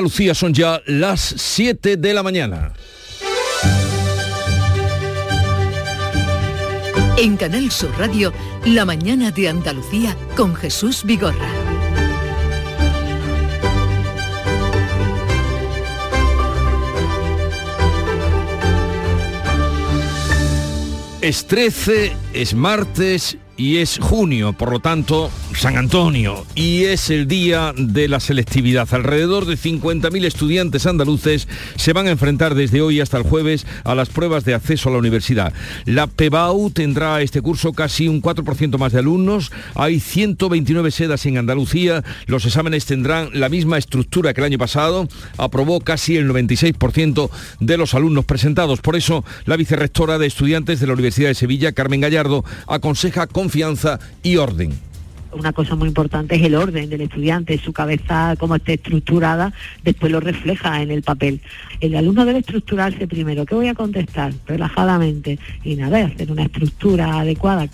Lucía son ya las 7 de la mañana. En Canal Sur Radio, La mañana de Andalucía con Jesús Vigorra. Es 13, es martes y es junio, por lo tanto, San Antonio, y es el día de la selectividad. Alrededor de 50.000 estudiantes andaluces se van a enfrentar desde hoy hasta el jueves a las pruebas de acceso a la universidad. La PEBAU tendrá este curso casi un 4% más de alumnos, hay 129 sedas en Andalucía, los exámenes tendrán la misma estructura que el año pasado, aprobó casi el 96% de los alumnos presentados. Por eso, la vicerrectora de estudiantes de la Universidad de Sevilla, Carmen Gallardo, aconseja con confianza y orden una cosa muy importante es el orden del estudiante, su cabeza como esté estructurada, después lo refleja en el papel. El alumno debe estructurarse primero, ¿qué voy a contestar? Relajadamente y nada, hacer una estructura adecuada.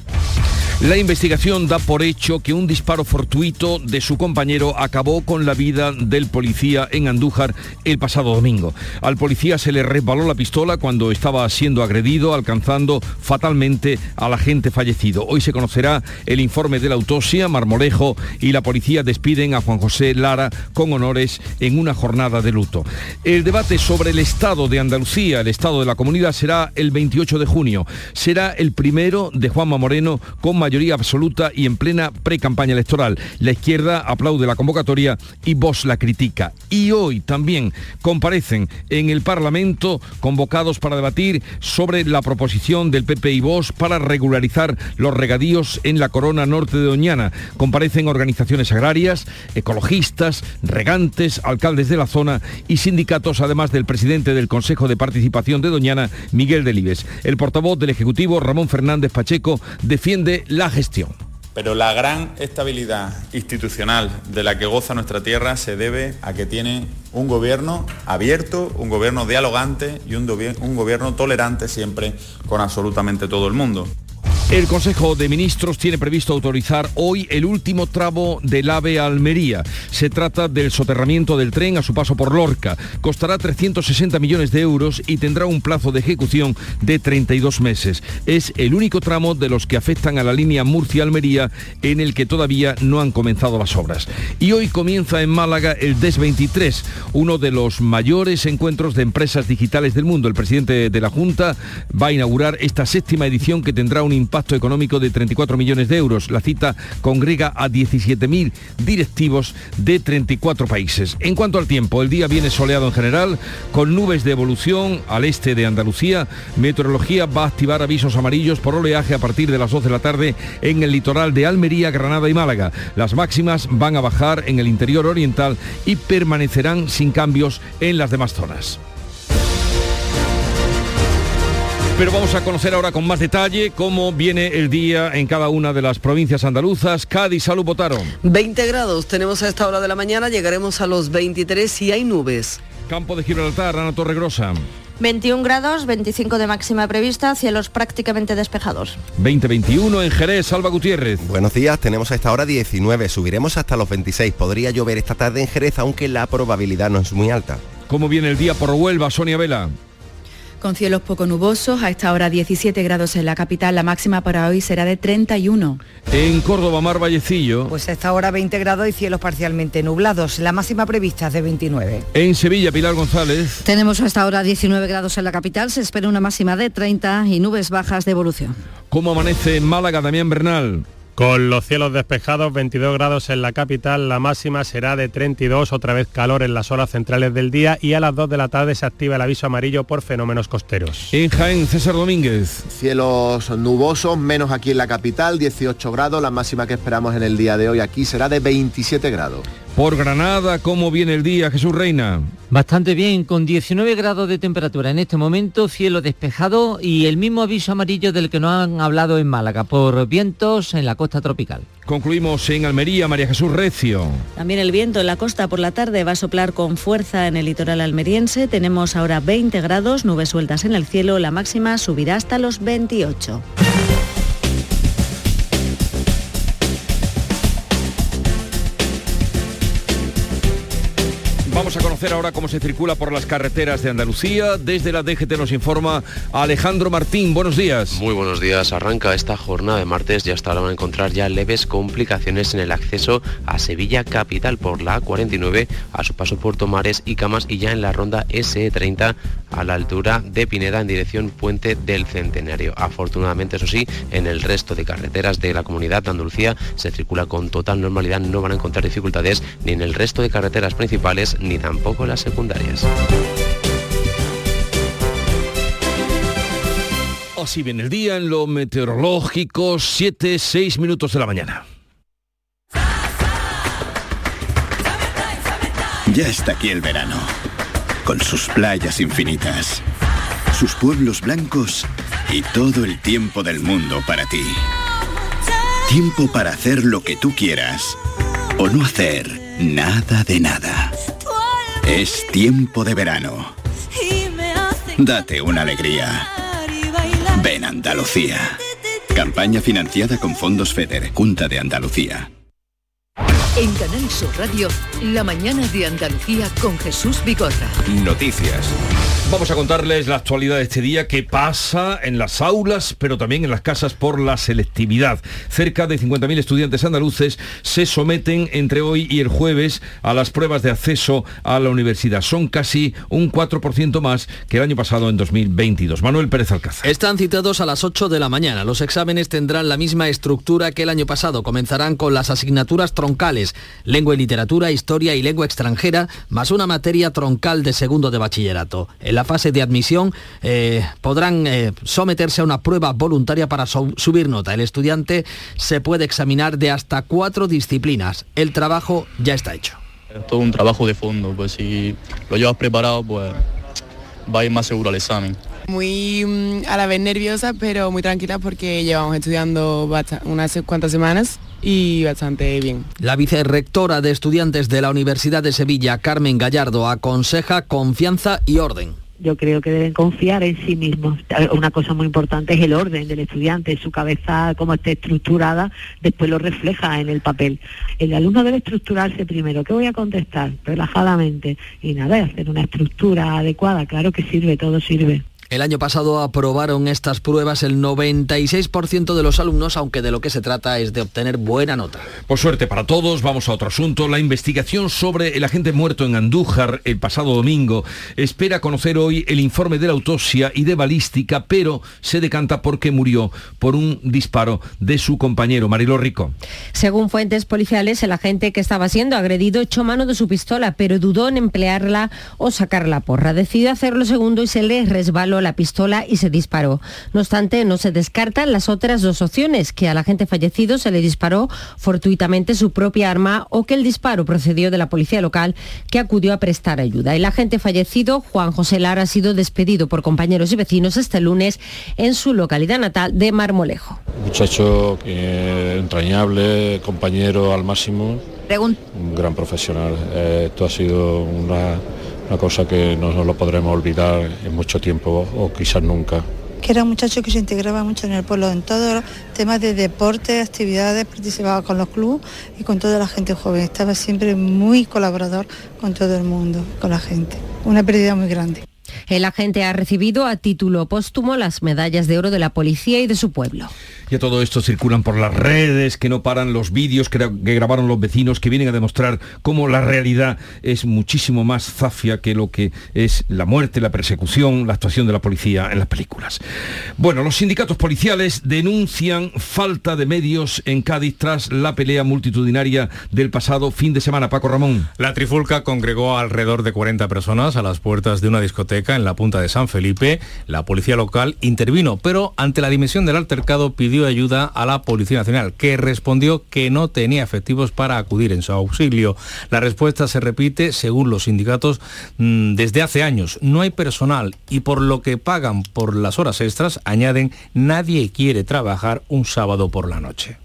La investigación da por hecho que un disparo fortuito de su compañero acabó con la vida del policía en Andújar el pasado domingo. Al policía se le resbaló la pistola cuando estaba siendo agredido, alcanzando fatalmente al agente fallecido. Hoy se conocerá el informe de la autopsia, Marmolejo y la policía despiden a Juan José Lara con honores en una jornada de luto. El debate sobre el estado de Andalucía, el estado de la comunidad, será el 28 de junio. Será el primero de Juanma Moreno con mayoría absoluta y en plena pre-campaña electoral. La izquierda aplaude la convocatoria y Vox la critica. Y hoy también comparecen en el Parlamento convocados para debatir sobre la proposición del PP y Vox para regularizar los regadíos en la corona norte de Doñana. Comparecen organizaciones agrarias, ecologistas, regantes, alcaldes de la zona y sindicatos, además del presidente del Consejo de Participación de Doñana, Miguel Delibes. El portavoz del Ejecutivo, Ramón Fernández Pacheco, defiende la gestión. Pero la gran estabilidad institucional de la que goza nuestra tierra se debe a que tiene un gobierno abierto, un gobierno dialogante y un, un gobierno tolerante siempre con absolutamente todo el mundo. El Consejo de Ministros tiene previsto autorizar hoy el último tramo del AVE Almería. Se trata del soterramiento del tren a su paso por Lorca. Costará 360 millones de euros y tendrá un plazo de ejecución de 32 meses. Es el único tramo de los que afectan a la línea Murcia-Almería en el que todavía no han comenzado las obras. Y hoy comienza en Málaga el DES 23, uno de los mayores encuentros de empresas digitales del mundo. El presidente de la Junta va a inaugurar esta séptima edición que tendrá un impacto impacto económico de 34 millones de euros. La cita congrega a 17.000 directivos de 34 países. En cuanto al tiempo, el día viene soleado en general, con nubes de evolución al este de Andalucía. Meteorología va a activar avisos amarillos por oleaje a partir de las 2 de la tarde en el litoral de Almería, Granada y Málaga. Las máximas van a bajar en el interior oriental y permanecerán sin cambios en las demás zonas. Pero vamos a conocer ahora con más detalle cómo viene el día en cada una de las provincias andaluzas. Cádiz, salud, votaron. 20 grados tenemos a esta hora de la mañana, llegaremos a los 23 y hay nubes. Campo de Gibraltar, Ana Torregrosa. 21 grados, 25 de máxima prevista, cielos prácticamente despejados. 20-21 en Jerez, Salva Gutiérrez. Buenos días, tenemos a esta hora 19, subiremos hasta los 26. Podría llover esta tarde en Jerez, aunque la probabilidad no es muy alta. ¿Cómo viene el día por Huelva, Sonia Vela? Con cielos poco nubosos, a esta hora 17 grados en la capital, la máxima para hoy será de 31. En Córdoba, Mar Vallecillo. Pues a esta hora 20 grados y cielos parcialmente nublados, la máxima prevista es de 29. En Sevilla, Pilar González. Tenemos hasta ahora 19 grados en la capital, se espera una máxima de 30 y nubes bajas de evolución. ¿Cómo amanece en Málaga, Damián Bernal? Con los cielos despejados, 22 grados en la capital, la máxima será de 32, otra vez calor en las horas centrales del día y a las 2 de la tarde se activa el aviso amarillo por fenómenos costeros. En Jaén, César Domínguez. Cielos nubosos, menos aquí en la capital, 18 grados, la máxima que esperamos en el día de hoy aquí será de 27 grados. Por Granada, ¿cómo viene el día, Jesús Reina? Bastante bien, con 19 grados de temperatura en este momento, cielo despejado y el mismo aviso amarillo del que nos han hablado en Málaga, por vientos en la costa tropical. Concluimos en Almería, María Jesús Recio. También el viento en la costa por la tarde va a soplar con fuerza en el litoral almeriense. Tenemos ahora 20 grados, nubes sueltas en el cielo, la máxima subirá hasta los 28. Vamos a conocer ahora cómo se circula por las carreteras de Andalucía. Desde la DGT nos informa Alejandro Martín. Buenos días. Muy buenos días. Arranca esta jornada de martes y hasta ahora van a encontrar ya leves complicaciones en el acceso a Sevilla capital por la A49 a su paso por Tomares y Camas y ya en la ronda SE30 a la altura de Pineda en dirección Puente del Centenario. Afortunadamente, eso sí, en el resto de carreteras de la comunidad de Andalucía se circula con total normalidad. No van a encontrar dificultades ni en el resto de carreteras principales ni tampoco las secundarias. Así viene el día en lo meteorológico, 7, 6 minutos de la mañana. Ya está aquí el verano, con sus playas infinitas, sus pueblos blancos y todo el tiempo del mundo para ti. Tiempo para hacer lo que tú quieras o no hacer nada de nada. Es tiempo de verano. Date una alegría. Ven Andalucía. Campaña financiada con fondos FEDER, Junta de Andalucía. En Canal Sur Radio, la mañana de Andalucía con Jesús Bigorra. Noticias. Vamos a contarles la actualidad de este día que pasa en las aulas, pero también en las casas por la selectividad. Cerca de 50.000 estudiantes andaluces se someten entre hoy y el jueves a las pruebas de acceso a la universidad. Son casi un 4% más que el año pasado en 2022. Manuel Pérez Alcázar. Están citados a las 8 de la mañana. Los exámenes tendrán la misma estructura que el año pasado. Comenzarán con las asignaturas troncales lengua y literatura, historia y lengua extranjera, más una materia troncal de segundo de bachillerato. La fase de admisión eh, podrán eh, someterse a una prueba voluntaria para subir nota. El estudiante se puede examinar de hasta cuatro disciplinas. El trabajo ya está hecho. Es todo un trabajo de fondo, pues si lo llevas preparado, pues va a ir más seguro al examen. Muy mm, a la vez nerviosa, pero muy tranquila porque llevamos estudiando unas cuantas semanas y bastante bien. La vicerrectora de estudiantes de la Universidad de Sevilla, Carmen Gallardo, aconseja confianza y orden yo creo que deben confiar en sí mismos. Una cosa muy importante es el orden del estudiante, su cabeza como esté estructurada, después lo refleja en el papel. El alumno debe estructurarse primero. ¿Qué voy a contestar? Relajadamente. Y nada, hacer una estructura adecuada. Claro que sirve, todo sirve. El año pasado aprobaron estas pruebas el 96% de los alumnos, aunque de lo que se trata es de obtener buena nota. Por suerte para todos, vamos a otro asunto. La investigación sobre el agente muerto en Andújar el pasado domingo espera conocer hoy el informe de la autopsia y de balística, pero se decanta porque murió por un disparo de su compañero, Marilo Rico. Según fuentes policiales, el agente que estaba siendo agredido echó mano de su pistola, pero dudó en emplearla o sacarla porra. Decidió hacerlo segundo y se le resbaló la pistola y se disparó. No obstante, no se descartan las otras dos opciones, que al agente fallecido se le disparó fortuitamente su propia arma o que el disparo procedió de la policía local que acudió a prestar ayuda. El agente fallecido, Juan José Lara, ha sido despedido por compañeros y vecinos este lunes en su localidad natal de Marmolejo. Muchacho entrañable, compañero al máximo. Un gran profesional. Eh, esto ha sido una una cosa que no nos lo podremos olvidar en mucho tiempo o quizás nunca. Que era un muchacho que se integraba mucho en el pueblo, en todos los temas de deporte, actividades, participaba con los clubes y con toda la gente joven. Estaba siempre muy colaborador con todo el mundo, con la gente. Una pérdida muy grande. El agente ha recibido a título póstumo las medallas de oro de la policía y de su pueblo. Y todo esto circulan por las redes, que no paran los vídeos que, grabaron los vecinos, que vienen a demostrar cómo la realidad es muchísimo más zafia que lo que es la muerte, la persecución, la actuación de la policía en las películas. Bueno, los sindicatos policiales denuncian falta de medios en Cádiz tras la pelea multitudinaria del pasado fin de semana. Paco Ramón. La trifulca congregó alrededor de 40 personas a las puertas de una discoteca en la punta de San Felipe. La policía local intervino, pero ante la dimensión del altercado pidió ayuda a la Policía Nacional, que respondió que no tenía efectivos para acudir en su auxilio. La respuesta se repite, según los sindicatos, mm, desde hace años. No hay personal y por lo que pagan por las horas extras, añaden, nadie quiere trabajar un sábado por la noche.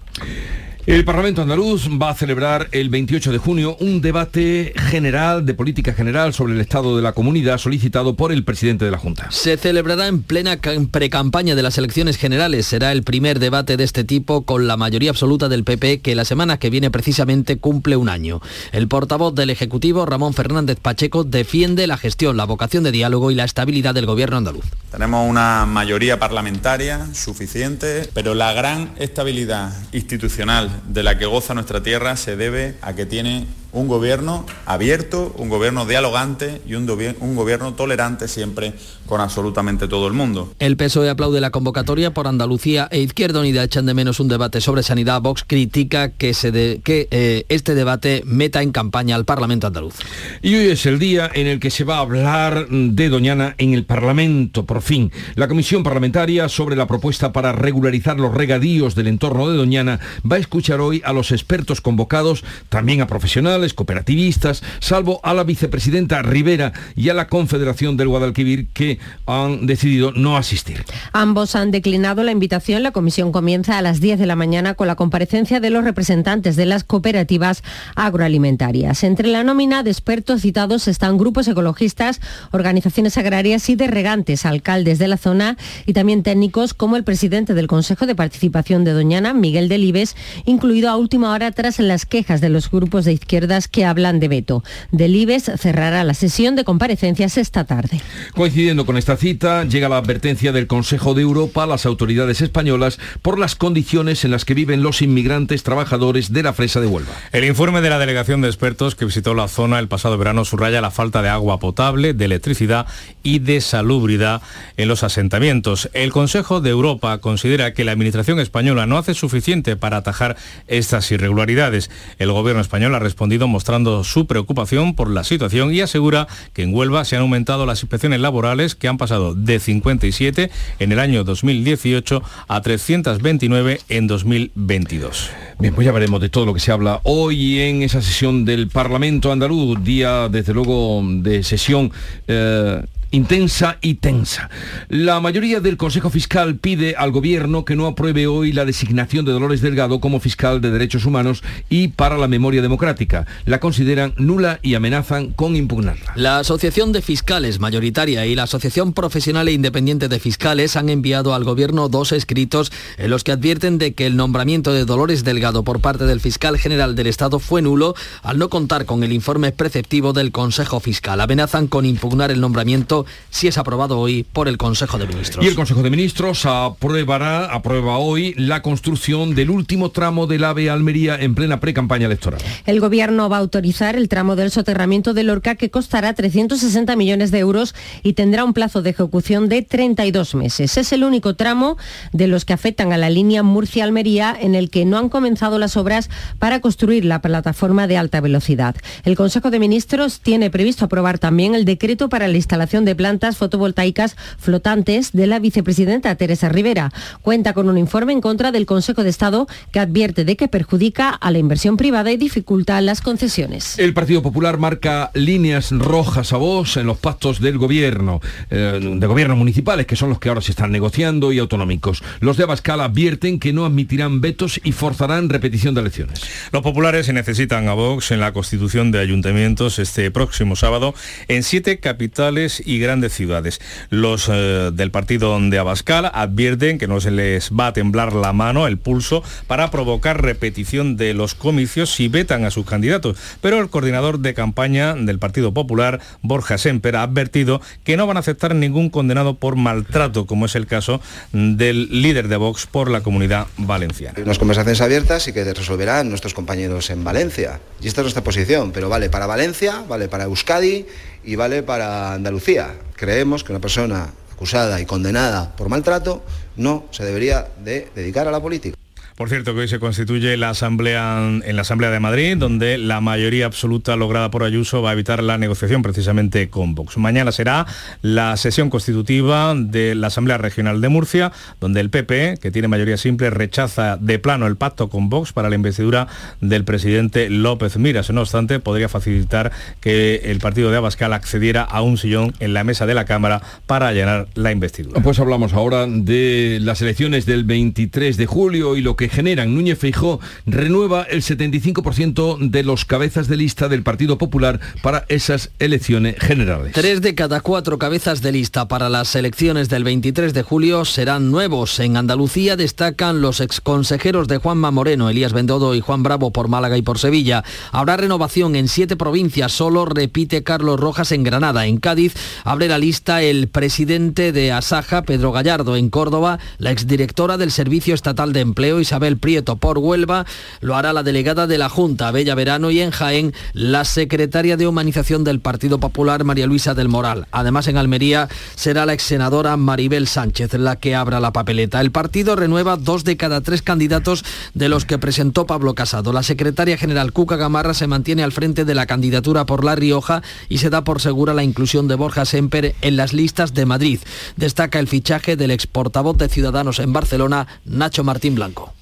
El Parlamento andaluz va a celebrar el 28 de junio un debate general de política general sobre el estado de la comunidad solicitado por el presidente de la Junta. Se celebrará en plena precampaña de las elecciones generales. Será el primer debate de este tipo con la mayoría absoluta del PP que la semana que viene precisamente cumple un año. El portavoz del Ejecutivo, Ramón Fernández Pacheco, defiende la gestión, la vocación de diálogo y la estabilidad del gobierno andaluz. Tenemos una mayoría parlamentaria suficiente, pero la gran estabilidad institucional de la que goza nuestra tierra se debe a que tiene un gobierno abierto, un gobierno dialogante y un, gobierno tolerante siempre con absolutamente todo el mundo. El PSOE aplaude la convocatoria por Andalucía e Izquierda Unida echan de menos un debate sobre sanidad. Vox critica que, se de, que eh, este debate meta en campaña al Parlamento andaluz. Y hoy es el día en el que se va a hablar de Doñana en el Parlamento, por fin. La Comisión Parlamentaria sobre la propuesta para regularizar los regadíos del entorno de Doñana va a escuchar hoy a los expertos convocados, también a profesionales, cooperativistas, salvo a la vicepresidenta Rivera y a la Confederación del Guadalquivir que han decidido no asistir. Ambos han declinado la invitación. La comisión comienza a las 10 de la mañana con la comparecencia de los representantes de las cooperativas agroalimentarias. Entre la nómina de expertos citados están grupos ecologistas, organizaciones agrarias y de regantes, alcaldes de la zona y también técnicos como el presidente del Consejo de Participación de Doñana, Miguel Delibes, incluido a última hora tras las quejas de los grupos de izquierda que hablan de veto. Delibes cerrará la sesión de comparecencias esta tarde. Coincidiendo con esta cita, llega la advertencia del Consejo de Europa a las autoridades españolas por las condiciones en las que viven los inmigrantes trabajadores de la fresa de Huelva. El informe de la delegación de expertos que visitó la zona el pasado verano subraya la falta de agua potable, de electricidad y de salubridad en los asentamientos. El Consejo de Europa considera que la Administración española no hace suficiente para atajar estas irregularidades. El gobierno español ha respondido mostrando su preocupación por la situación y asegura que en Huelva se han aumentado las inspecciones laborales que han pasado de 57 en el año 2018 a 329 en 2022. Bien, pues ya veremos de todo lo que se habla hoy en esa sesión del Parlamento andaluz, día desde luego de sesión. Eh, intensa y tensa. La mayoría del Consejo Fiscal pide al Gobierno que no apruebe hoy la designación de Dolores Delgado como fiscal de Derechos Humanos y para la memoria democrática. La consideran nula y amenazan con impugnarla. La Asociación de Fiscales mayoritaria y la Asociación Profesional e Independiente de Fiscales han enviado al Gobierno dos escritos en los que advierten de que el nombramiento de Dolores Delgado por parte del fiscal general del Estado fue nulo al no contar con el informe preceptivo del Consejo Fiscal. Amenazan con impugnar el nombramiento si es aprobado hoy por el Consejo de Ministros. Y el Consejo de Ministros aprobará, aprueba hoy la construcción del último tramo del AVE Almería en plena pre-campaña electoral. El Gobierno va a autorizar el tramo del soterramiento de Lorca que costará 360 millones de euros y tendrá un plazo de ejecución de 32 meses. Es el único tramo de los que afectan a la línea Murcia-Almería en el que no han comenzado las obras para construir la plataforma de alta velocidad. El Consejo de Ministros tiene previsto aprobar también el decreto para la instalación de plantas fotovoltaicas flotantes de la vicepresidenta Teresa Rivera. Cuenta con un informe en contra del Consejo de Estado que advierte de que perjudica a la inversión privada y dificulta las concesiones. El Partido Popular marca líneas rojas a vos en los pactos del gobierno, eh, de gobiernos municipales, que son los que ahora se están negociando, y autonómicos. Los de Abascal advierten que no admitirán vetos y forzarán repetición de elecciones. Los populares se necesitan a Vox en la constitución de ayuntamientos este próximo sábado en siete capitales y grandes ciudades. Los eh, del partido de Abascal advierten que no se les va a temblar la mano, el pulso, para provocar repetición de los comicios si vetan a sus candidatos. Pero el coordinador de campaña del Partido Popular, Borja Semper, ha advertido que no van a aceptar ningún condenado por maltrato, como es el caso del líder de Vox por la comunidad valenciana. Unas conversaciones abiertas y que resolverán nuestros compañeros en Valencia. Y esta es nuestra posición, pero vale para Valencia, vale para Euskadi y vale para Andalucía. Creemos que una persona acusada y condenada por maltrato no se debería de dedicar a la política. Por cierto, que hoy se constituye la asamblea, en la Asamblea de Madrid, donde la mayoría absoluta lograda por Ayuso va a evitar la negociación precisamente con Vox. Mañana será la sesión constitutiva de la Asamblea Regional de Murcia, donde el PP, que tiene mayoría simple, rechaza de plano el pacto con Vox para la investidura del presidente López Miras. No obstante, podría facilitar que el partido de Abascal accediera a un sillón en la mesa de la Cámara para allanar la investidura. Pues hablamos ahora de las elecciones del 23 de julio y lo que generan. Núñez Feijó renueva el 75% de los cabezas de lista del Partido Popular para esas elecciones generales. Tres de cada cuatro cabezas de lista para las elecciones del 23 de julio serán nuevos. En Andalucía destacan los exconsejeros de Juanma Moreno, Elías Bendodo y Juan Bravo por Málaga y por Sevilla. Habrá renovación en siete provincias, solo repite Carlos Rojas en Granada. En Cádiz abre la lista el presidente de Asaja, Pedro Gallardo. En Córdoba, la exdirectora del Servicio Estatal de Empleo, Isabel Prieto. Por Huelva lo hará la delegada de la Junta, Bella Verano. Y en Jaén, la secretaria de Humanización del Partido Popular, María Luisa del Moral. Además, en Almería será la ex senadora Maribel Sánchez la que abra la papeleta. El partido renueva dos de cada tres candidatos de los que presentó Pablo Casado. La secretaria general Cuca Gamarra se mantiene al frente de la candidatura por La Rioja y se da por segura la inclusión de Borja Semper en las listas de Madrid. Destaca el fichaje del ex portavoz de Ciudadanos en Barcelona, Nacho Martín Blanco.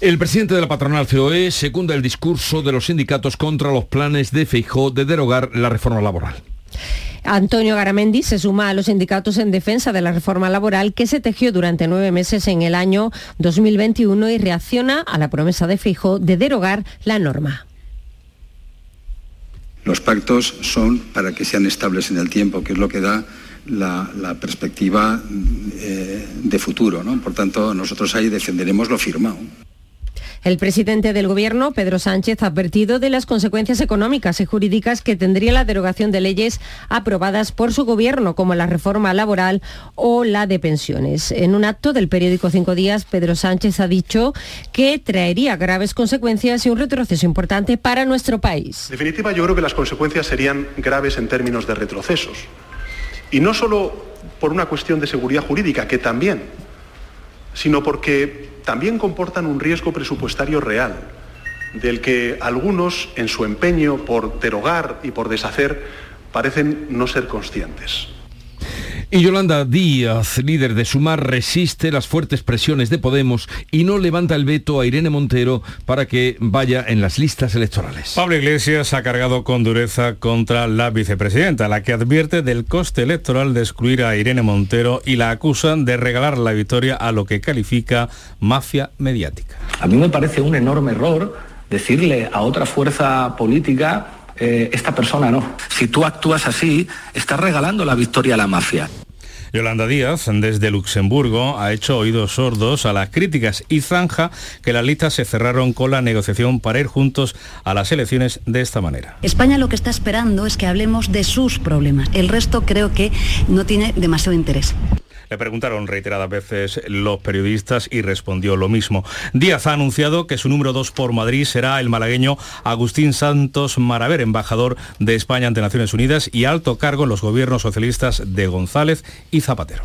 El presidente de la patronal COE secunda el discurso de los sindicatos contra los planes de Feijó de derogar la reforma laboral. Antonio Garamendi se suma a los sindicatos en defensa de la reforma laboral que se tejió durante nueve meses en el año 2021 y reacciona a la promesa de Fijo de derogar la norma. Los pactos son para que sean estables en el tiempo, que es lo que da la, la perspectiva eh, de futuro. ¿no? Por tanto, nosotros ahí defenderemos lo firmado. El presidente del Gobierno, Pedro Sánchez, ha advertido de las consecuencias económicas y jurídicas que tendría la derogación de leyes aprobadas por su Gobierno, como la reforma laboral o la de pensiones. En un acto del periódico Cinco Días, Pedro Sánchez ha dicho que traería graves consecuencias y un retroceso importante para nuestro país. En definitiva, yo creo que las consecuencias serían graves en términos de retrocesos. Y no solo por una cuestión de seguridad jurídica, que también, sino porque también comportan un riesgo presupuestario real, del que algunos, en su empeño por derogar y por deshacer, parecen no ser conscientes. Y Yolanda Díaz, líder de Sumar, resiste las fuertes presiones de Podemos y no levanta el veto a Irene Montero para que vaya en las listas electorales. Pablo Iglesias ha cargado con dureza contra la vicepresidenta, la que advierte del coste electoral de excluir a Irene Montero y la acusan de regalar la victoria a lo que califica mafia mediática. A mí me parece un enorme error decirle a otra fuerza política eh, esta persona no. Si tú actúas así, estás regalando la victoria a la mafia. Yolanda Díaz, desde Luxemburgo, ha hecho oídos sordos a las críticas y zanja que las listas se cerraron con la negociación para ir juntos a las elecciones de esta manera. España lo que está esperando es que hablemos de sus problemas. El resto creo que no tiene demasiado interés. Le preguntaron reiteradas veces los periodistas y respondió lo mismo. Díaz ha anunciado que su número dos por Madrid será el malagueño Agustín Santos Maraver, embajador de España ante Naciones Unidas y alto cargo en los gobiernos socialistas de González y Zapatero.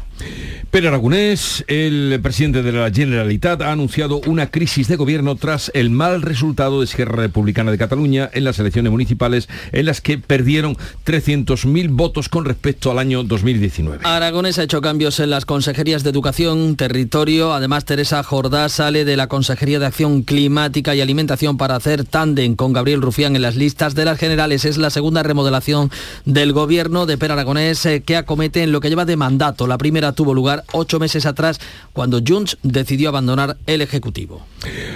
Pero Aragonés, el presidente de la Generalitat, ha anunciado una crisis de gobierno tras el mal resultado de Esquerra Republicana de Cataluña en las elecciones municipales en las que perdieron 300.000 votos con respecto al año 2019. Aragonés ha hecho cambios en las consejerías de Educación, Territorio. Además, Teresa Jordá sale de la Consejería de Acción Climática y Alimentación para hacer tándem con Gabriel Rufián en las listas de las generales. Es la segunda remodelación del gobierno de Per Aragonés eh, que acomete en lo que lleva de mandato. La primera tuvo lugar ocho meses atrás cuando Junts decidió abandonar el Ejecutivo.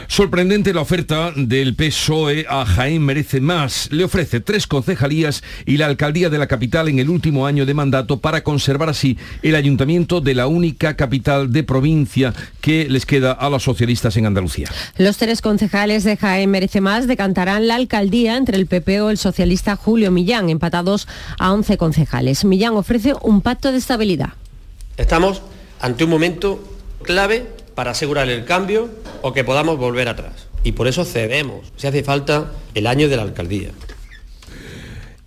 Sorprendente la oferta del PSOE a Jaén Merece Más. Le ofrece tres concejalías y la alcaldía de la capital en el último año de mandato para conservar así el ayuntamiento de la única capital de provincia que les queda a los socialistas en Andalucía. Los tres concejales de Jaén Merece Más decantarán la alcaldía entre el PP o el socialista Julio Millán, empatados a 11 concejales. Millán ofrece un pacto de estabilidad. Estamos ante un momento clave para asegurar el cambio o que podamos volver atrás. Y por eso cedemos, si hace falta, el año de la alcaldía.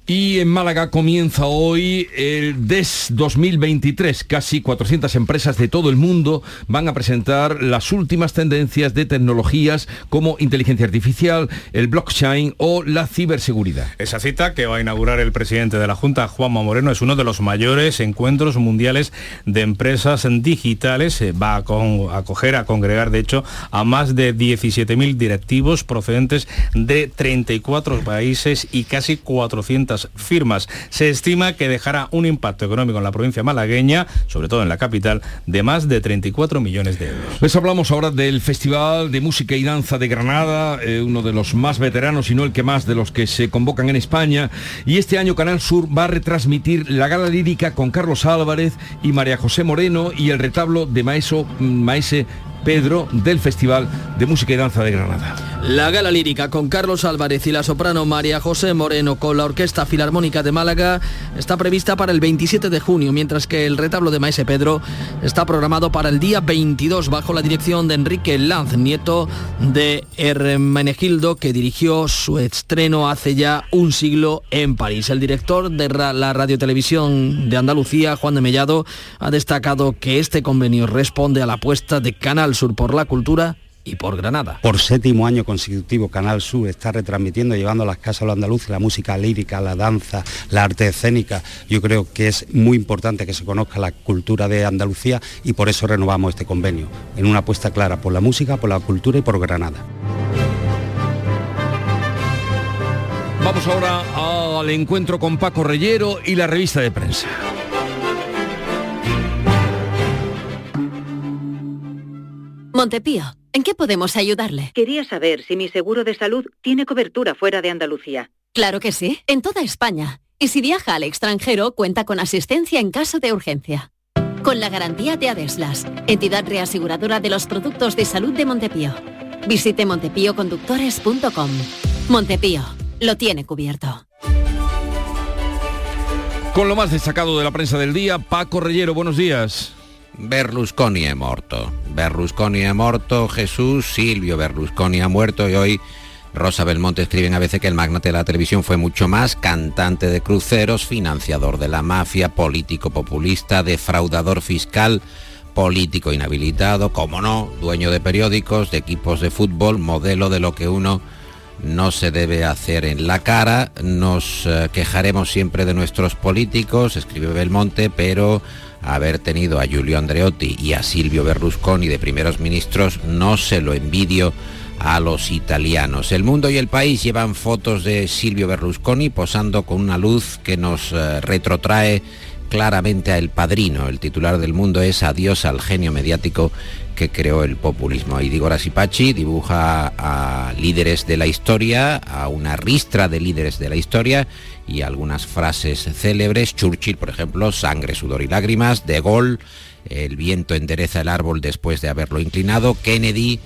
Y en Málaga comienza hoy el DES 2023. Casi 400 empresas de todo el mundo van a presentar las últimas tendencias de tecnologías como inteligencia artificial, el blockchain o la ciberseguridad. Esa cita que va a inaugurar el presidente de la Junta, Juanma Moreno, es uno de los mayores encuentros mundiales de empresas digitales. Va a acoger, a congregar, de hecho, a más de 17.000 directivos procedentes de 34 países y casi 400 200 firmas. Se estima que dejará un impacto económico en la provincia malagueña, sobre todo en la capital, de más de 34 millones de euros. Les hablamos ahora del Festival de Música y Danza de Granada, eh, uno de los más veteranos y no el que más de los que se convocan en España. Y este año Canal Sur va a retransmitir la gala lírica con Carlos Álvarez y María José Moreno y el retablo de Maeso, Maese Pedro del Festival de Música y Danza de Granada. La gala lírica con Carlos Álvarez y la soprano María José Moreno con la Orquesta Filarmónica de Málaga está prevista para el 27 de junio, mientras que el retablo de Maese Pedro está programado para el día 22 bajo la dirección de Enrique Lanz, nieto de Hermenegildo, que dirigió su estreno hace ya un siglo en París. El director de la radiotelevisión de Andalucía, Juan de Mellado, ha destacado que este convenio responde a la apuesta de Canal Sur por la cultura y por Granada. Por séptimo año consecutivo, Canal Sur está retransmitiendo, llevando a las casas a los andaluces la música lírica, la danza, la arte escénica. Yo creo que es muy importante que se conozca la cultura de Andalucía y por eso renovamos este convenio, en una apuesta clara por la música, por la cultura y por Granada. Vamos ahora al encuentro con Paco Reyero y la revista de prensa. Montepío, ¿en qué podemos ayudarle? Quería saber si mi seguro de salud tiene cobertura fuera de Andalucía. Claro que sí, en toda España. Y si viaja al extranjero, cuenta con asistencia en caso de urgencia. Con la garantía de Adeslas, entidad reaseguradora de los productos de salud de Montepío. Visite montepíoconductores.com. Montepío, lo tiene cubierto. Con lo más destacado de la prensa del día, Paco Reyero, buenos días. Berlusconi è morto. Berlusconi è morto, Jesús, Silvio Berlusconi ha muerto y hoy Rosa Belmonte escribe en ABC que el magnate de la televisión fue mucho más, cantante de cruceros, financiador de la mafia, político populista, defraudador fiscal, político inhabilitado, como no, dueño de periódicos, de equipos de fútbol, modelo de lo que uno no se debe hacer en la cara. Nos eh, quejaremos siempre de nuestros políticos, escribe Belmonte, pero haber tenido a Giulio Andreotti y a Silvio Berlusconi de primeros ministros no se lo envidio a los italianos. El mundo y el país llevan fotos de Silvio Berlusconi posando con una luz que nos eh, retrotrae claramente a El Padrino. El titular del mundo es Adiós al genio mediático que creó el populismo. Y Diego Rasipachi dibuja a líderes de la historia, a una ristra de líderes de la historia y algunas frases célebres. Churchill, por ejemplo, sangre, sudor y lágrimas. De Gaulle, el viento endereza el árbol después de haberlo inclinado. Kennedy,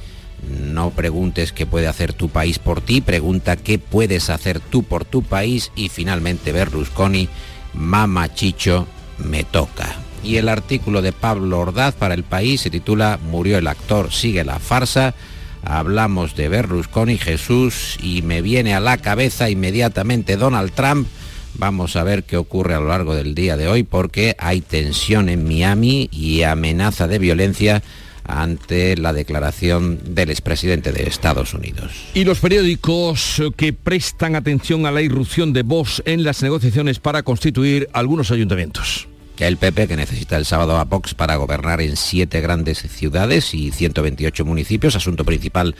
no preguntes qué puede hacer tu país por ti, pregunta qué puedes hacer tú por tu país. Y finalmente Berlusconi, Mama Chicho, me toca. Y el artículo de Pablo Ordaz para el país se titula Murió el actor, sigue la farsa. Hablamos de Berlusconi, Jesús y me viene a la cabeza inmediatamente Donald Trump. Vamos a ver qué ocurre a lo largo del día de hoy porque hay tensión en Miami y amenaza de violencia ante la declaración del expresidente de Estados Unidos. Y los periódicos que prestan atención a la irrupción de Vox en las negociaciones para constituir algunos ayuntamientos el PP que necesita el sábado a Vox para gobernar en siete grandes ciudades y 128 municipios, asunto principal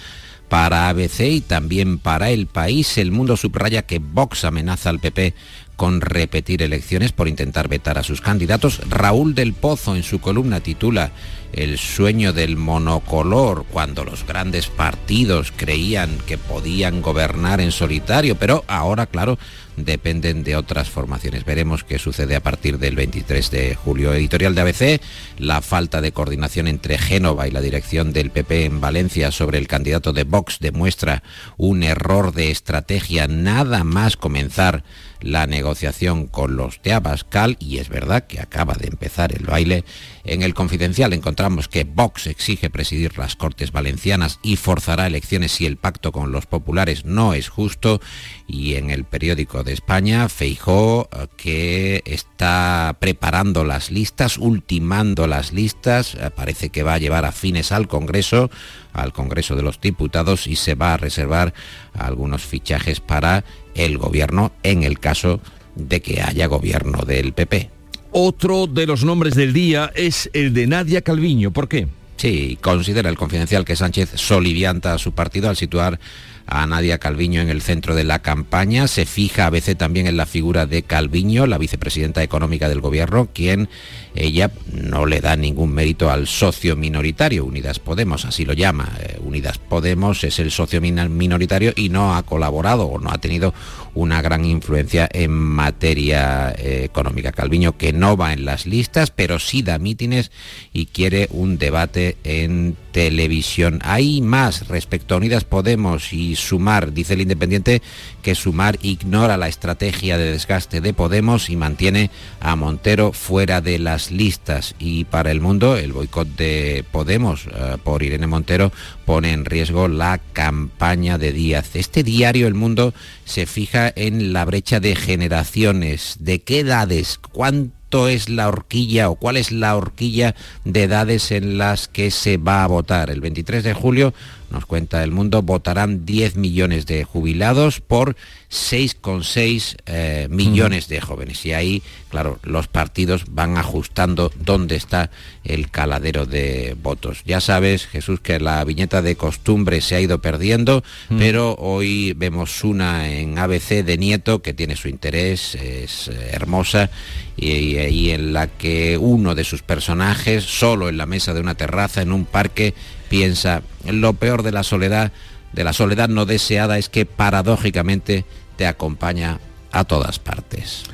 para ABC y también para el país. El mundo subraya que Vox amenaza al PP con repetir elecciones por intentar vetar a sus candidatos. Raúl del Pozo en su columna titula El sueño del monocolor, cuando los grandes partidos creían que podían gobernar en solitario, pero ahora, claro, dependen de otras formaciones. Veremos qué sucede a partir del 23 de julio. Editorial de ABC, la falta de coordinación entre Génova y la dirección del PP en Valencia sobre el candidato de Vox demuestra un error de estrategia nada más comenzar la negociación con los de Abascal y es verdad que acaba de empezar el baile. En el confidencial encontramos que Vox exige presidir las Cortes Valencianas y forzará elecciones si el pacto con los populares no es justo y en el periódico de España Feijó eh, que está preparando las listas, ultimando las listas, eh, parece que va a llevar a fines al Congreso al Congreso de los Diputados y se va a reservar algunos fichajes para el gobierno en el caso de que haya gobierno del PP. Otro de los nombres del día es el de Nadia Calviño. ¿Por qué? Sí, considera el confidencial que Sánchez solivianta a su partido al situar a Nadia Calviño en el centro de la campaña. Se fija a veces también en la figura de Calviño, la vicepresidenta económica del gobierno, quien ella no le da ningún mérito al socio minoritario, Unidas Podemos, así lo llama. Eh, Unidas Podemos es el socio minoritario y no ha colaborado o no ha tenido una gran influencia en materia eh, económica. Calviño que no va en las listas, pero sí da mítines y quiere un debate en televisión. Hay más respecto a Unidas Podemos y Sumar, dice el Independiente que Sumar ignora la estrategia de desgaste de Podemos y mantiene a Montero fuera de las listas. Y para el mundo, el boicot de Podemos eh, por Irene Montero pone en riesgo la campaña de Díaz. Este diario El Mundo se fija en la brecha de generaciones, de qué edades, cuánto es la horquilla o cuál es la horquilla de edades en las que se va a votar. El 23 de julio nos cuenta el mundo, votarán 10 millones de jubilados por 6,6 eh, millones de jóvenes. Y ahí, claro, los partidos van ajustando dónde está el caladero de votos. Ya sabes, Jesús, que la viñeta de costumbre se ha ido perdiendo, pero hoy vemos una en ABC de Nieto que tiene su interés, es eh, hermosa, y, y en la que uno de sus personajes, solo en la mesa de una terraza, en un parque, piensa, lo peor de la soledad, de la soledad no deseada es que paradójicamente te acompaña a todas partes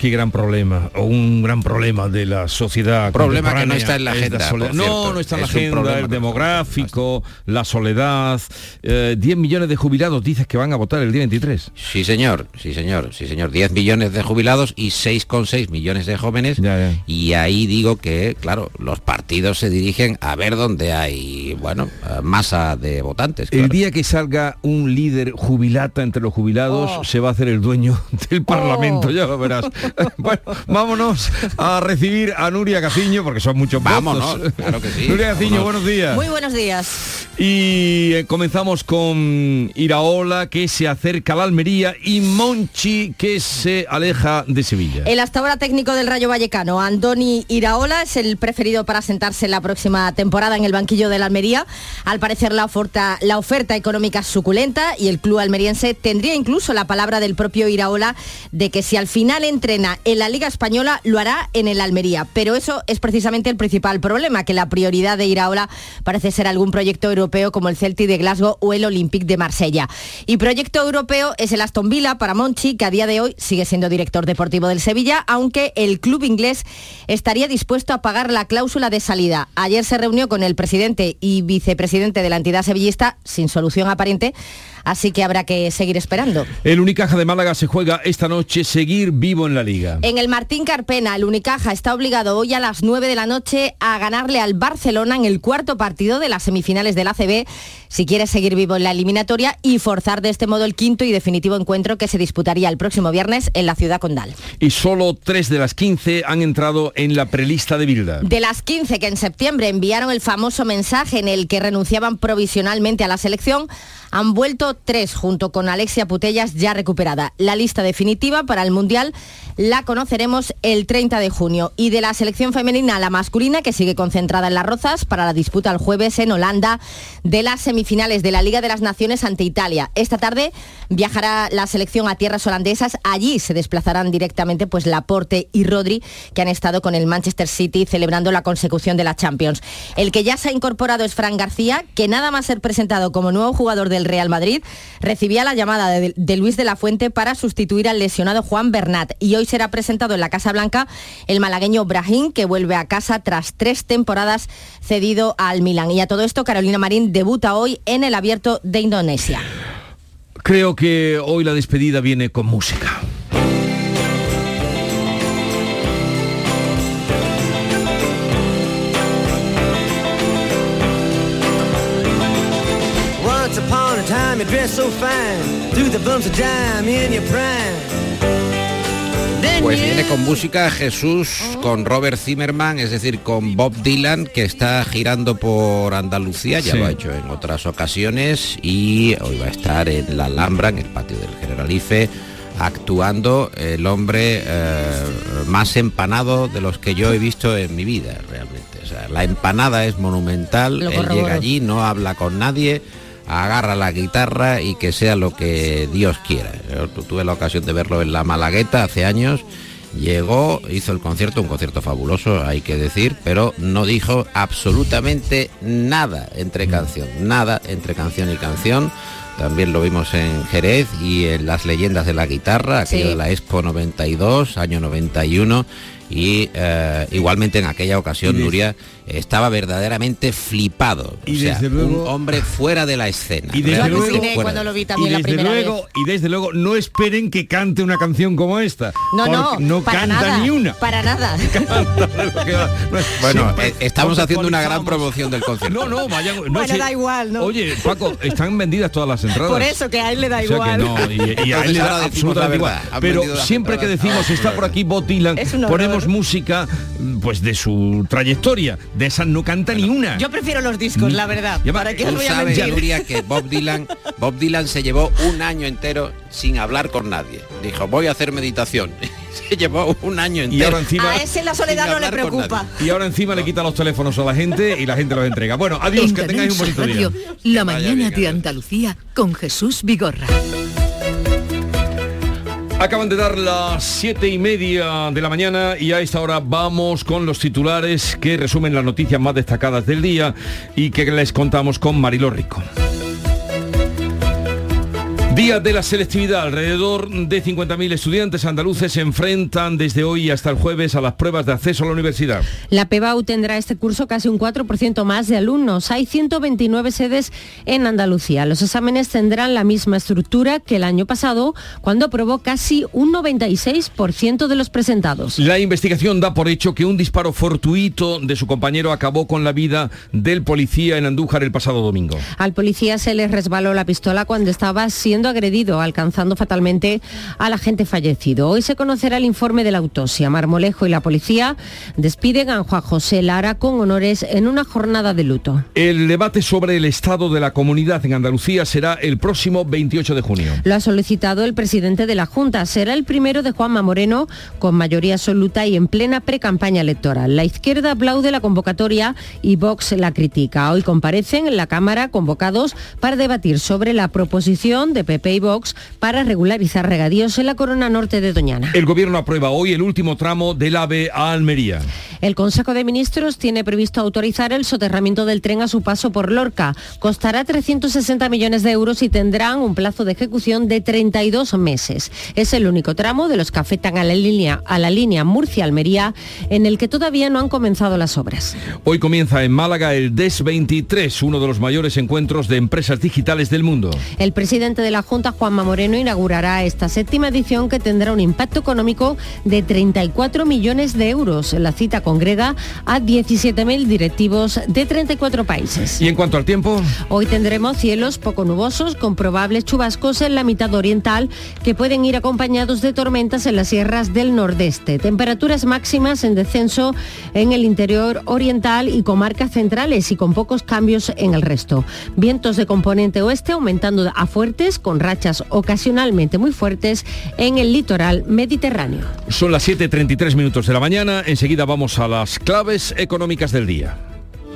qué gran problema, o un gran problema de la sociedad. Problema que no está en la agenda. no, no está en la agenda, el demográfico, la soledad. 10 eh, millones de jubilados dices que van a votar el día 23. Sí, señor, sí, señor, sí, señor. 10 millones de jubilados y 6,6 millones de jóvenes. Y ahí digo que, claro, los partidos se dirigen a ver dónde hay, bueno, masa de votantes. El día que salga un líder jubilata entre los jubilados, oh. se va a hacer el dueño del Parlamento, ya lo verás. bueno, vámonos a recibir a Nuria Gaciño, porque son muchos Vámonos, claro que sí. Nuria Gaciño, buenos días. Muy buenos días. Y eh, comenzamos con Iraola, que se acerca a la Almería, y Monchi, que se aleja de Sevilla. El hasta ahora técnico del Rayo Vallecano, Andoni Iraola, es el preferido para sentarse en la próxima temporada en el banquillo de la Almería. Al parecer la oferta, la oferta económica es suculenta y el club almeriense tendría incluso la palabra del propio Iraola de que si al final entre en la Liga Española lo hará en el Almería. Pero eso es precisamente el principal problema, que la prioridad de Iraola parece ser algún proyecto europeo como el Celtic de Glasgow o el Olympique de Marsella. Y proyecto europeo es el Aston Villa para Monchi, que a día de hoy sigue siendo director deportivo del Sevilla, aunque el club inglés estaría dispuesto a pagar la cláusula de salida. Ayer se reunió con el presidente y vicepresidente de la entidad sevillista, sin solución aparente, así que habrá que seguir esperando. El Unicaja de Málaga se juega esta noche seguir vivo en la liga. En el Martín Carpena, el Unicaja está obligado hoy a las 9 de la noche a ganarle al Barcelona en el cuarto partido de las semifinales del ACB si quiere seguir vivo en la eliminatoria y forzar de este modo el quinto y definitivo encuentro que se disputaría el próximo viernes en la ciudad condal. Y solo tres de las 15 han entrado en la prelista de Bilda. De las 15 que en septiembre enviaron el famoso mensaje en el que renunciaban provisionalmente a la selección, han vuelto tres junto con Alexia Putellas ya recuperada. La lista definitiva para el Mundial la conoceremos el 30 de junio. Y de la selección femenina a la masculina, que sigue concentrada en las Rozas para la disputa el jueves en Holanda de las semifinales de la Liga de las Naciones ante Italia. Esta tarde viajará la selección a tierras holandesas. Allí se desplazarán directamente pues Laporte y Rodri, que han estado con el Manchester City celebrando la consecución de la Champions. El que ya se ha incorporado es Fran García, que nada más ser presentado como nuevo jugador del Real Madrid, recibía la llamada de, Luis de la Fuente para sustituir al lesionado Juan Bernat. Y hoy será presentado en la Casa Blanca el malagueño Brahim, que vuelve a casa tras tres temporadas cedido al Milan. Y a todo esto, Carolina Marín debuta hoy en el Abierto de Indonesia. Creo que hoy la despedida viene con música. Pues viene con música Jesús, con Robert Zimmerman, es decir, con Bob Dylan, que está girando por Andalucía, ya lo ha hecho en otras ocasiones, y hoy va a estar en la Alhambra, en el patio del Generalife, actuando el hombre eh, más empanado de los que yo he visto en mi vida, realmente. O sea, la empanada es monumental, él llega allí, no habla con nadie, agarra la guitarra y que sea lo que Dios quiera. Yo tuve la ocasión de verlo en la Malagueta hace años. Llegó, hizo el concierto, un concierto fabuloso, hay que decir, pero no dijo absolutamente nada entre canción, nada entre canción y canción. También lo vimos en Jerez y en las leyendas de la guitarra, aquello de la Expo 92, año 91 y eh, igualmente en aquella ocasión Nuria estaba verdaderamente flipado Y o sea, desde luego- un hombre fuera de la escena Y desde luego- cuando lo vi también y la desde primera luego, vez. Y desde luego no esperen que cante una canción como esta. No, no, no canta nada, ni una. Para nada. bueno Siempre eh, estamos haciendo una gran promoción del concierto No, no, vaya. no, Bueno, da igual, ¿no? Oye, Paco, están vendidas todas las entradas. Por eso que a él le da O sea que igual. no, y, y a él le da absolutamente igual. Pero siempre que decimos está por aquí Bob Dylan, ponemos música pues de su trayectoria. De esa no canta ni una. Yo prefiero los discos, la verdad. Ya va, ¿Para qué os voy a sabes? Nuria, que Bob Dylan, Bob Dylan se llevó un año entero sin hablar con nadie. Dijo, voy a hacer meditación. se llevó un año entero. Y ahora encima A ese la soledad no le preocupa. y ahora encima le quita los teléfonos a la gente y la gente los entrega. Bueno, adiós, En que tengáis un bonito día. Radio, La mañana de Andalucía con Jesús Vigorra. Acaban de dar las siete y media de la mañana y a esta hora vamos con los titulares que resumen las noticias más destacadas del día y que les contamos con Marilo Rico. Día de la selectividad. Alrededor de 50.000 estudiantes andaluces se enfrentan desde hoy hasta el jueves a las pruebas de acceso a la universidad. La PEBAU tendrá este curso casi un 4% más de alumnos. Hay 129 sedes en Andalucía. Los exámenes tendrán la misma estructura que el año pasado, cuando aprobó casi un 96% de los presentados. La investigación da por hecho que un disparo fortuito de su compañero acabó con la vida del policía en Andújar el pasado domingo. Al policía se le resbaló la pistola cuando estaba siendo agredido, alcanzando fatalmente al agente fallecido. Hoy se conocerá el informe de la autopsia. Marmolejo y la policía despiden a Juan José Lara con honores en una jornada de luto. El debate sobre el estado de la comunidad en Andalucía será el próximo 28 de junio. Lo ha solicitado el presidente de la Junta. Será el primero de Juanma Moreno con mayoría absoluta y en plena precampaña electoral. La izquierda aplaude la convocatoria y Vox la critica. Hoy comparecen en la Cámara convocados para debatir sobre la proposición de PP y Vox para regularizar regadíos en la corona norte de Doñana. El gobierno aprueba hoy el último tramo del AVE a Almería. El Consejo de Ministros tiene previsto autorizar el soterramiento del tren a su paso por Lorca. Costará 360 millones de euros y tendrán un plazo de ejecución de 32 meses. Es el único tramo de los que afectan a la línea, a la línea Murcia-Almería en el que todavía no han comenzado las obras. Hoy comienza en Málaga el DES 23, uno de los mayores encuentros de empresas digitales del mundo. El presidente de la Junta, Juanma Moreno, inaugurará esta séptima edición que tendrá un impacto económico de 34 millones de euros. La cita congrega a 17.000 directivos de 34 países. Y en cuanto al tiempo, Hoy tendremos cielos poco nubosos con probables chubascos en la mitad oriental que pueden ir acompañados de tormentas en las sierras del nordeste. Temperaturas máximas en descenso en el interior oriental y comarcas centrales y con pocos cambios en el resto. Vientos de componente oeste aumentando a fuertes con rachas ocasionalmente muy fuertes en el litoral mediterráneo. son las 7.33 minutos de la mañana. Enseguida vamos a las claves económicas del día.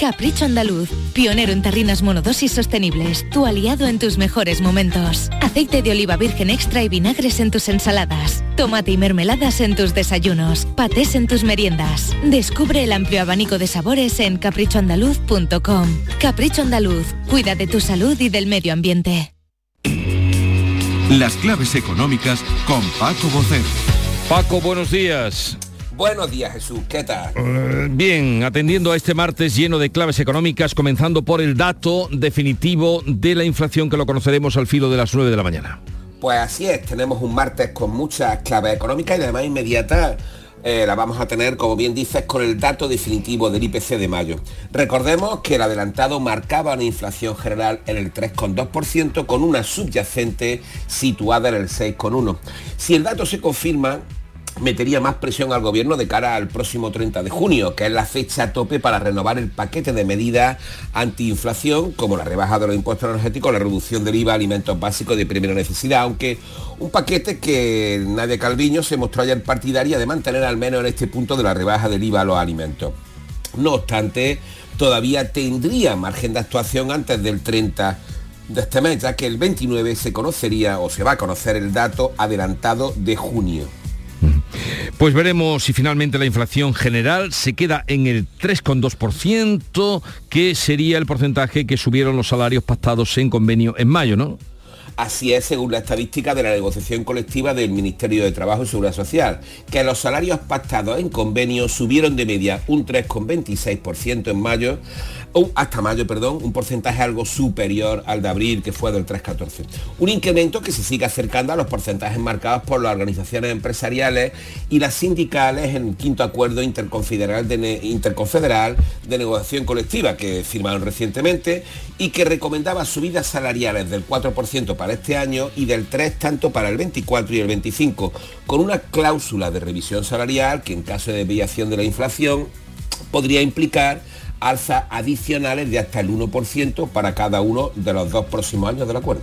Capricho Andaluz, pionero en tarrinas monodosis sostenibles, tu aliado en tus mejores momentos. Aceite de oliva virgen extra y vinagres en tus ensaladas, tomate y mermeladas en tus desayunos, patés en tus meriendas. Descubre el amplio abanico de sabores en caprichoandaluz.com. Capricho Andaluz, cuida de tu salud y del medio ambiente. Las claves económicas con Paco Bocero. Paco, buenos días. Buenos días, Jesús. ¿Qué tal? Eh, Bien, atendiendo a este martes lleno de claves económicas, comenzando por el dato definitivo de la inflación que lo conoceremos al filo de las 9 de la mañana. Pues así es, tenemos un martes con muchas claves económicas y además inmediatas eh, la vamos a tener, como bien dices, con el dato definitivo del IPC de mayo. Recordemos que el adelantado marcaba una inflación general en el 3,2% con una subyacente situada en el 6,1%. Si el dato se confirma, metería más presión al gobierno de cara al próximo 30 de junio, que es la fecha tope para renovar el paquete de medidas antiinflación, como la rebaja de los impuestos energéticos, la reducción del IVA a alimentos básicos de primera necesidad, aunque un paquete que Nadia Calviño se mostró ayer partidaria de mantener al menos en este punto de la rebaja del IVA a los alimentos. No obstante, todavía tendría margen de actuación antes del 30 de este mes, ya que el 29 se conocería o se va a conocer el dato adelantado de junio. Pues veremos si finalmente la inflación general se queda en el 3,2%, que sería el porcentaje que subieron los salarios pactados en convenio en mayo, ¿no? Así es, según la estadística de la negociación colectiva del Ministerio de Trabajo y Seguridad Social, que los salarios pactados en convenio subieron de media un 3,26% en mayo hasta mayo, perdón, un porcentaje algo superior al de abril, que fue del 3,14. Un incremento que se sigue acercando a los porcentajes marcados por las organizaciones empresariales y las sindicales en el quinto acuerdo interconfederal de, interconfederal de negociación colectiva que firmaron recientemente y que recomendaba subidas salariales del 4% para este año y del 3% tanto para el 24 y el 25, con una cláusula de revisión salarial que en caso de desviación de la inflación podría implicar alzas adicionales de hasta el 1% para cada uno de los dos próximos años del acuerdo.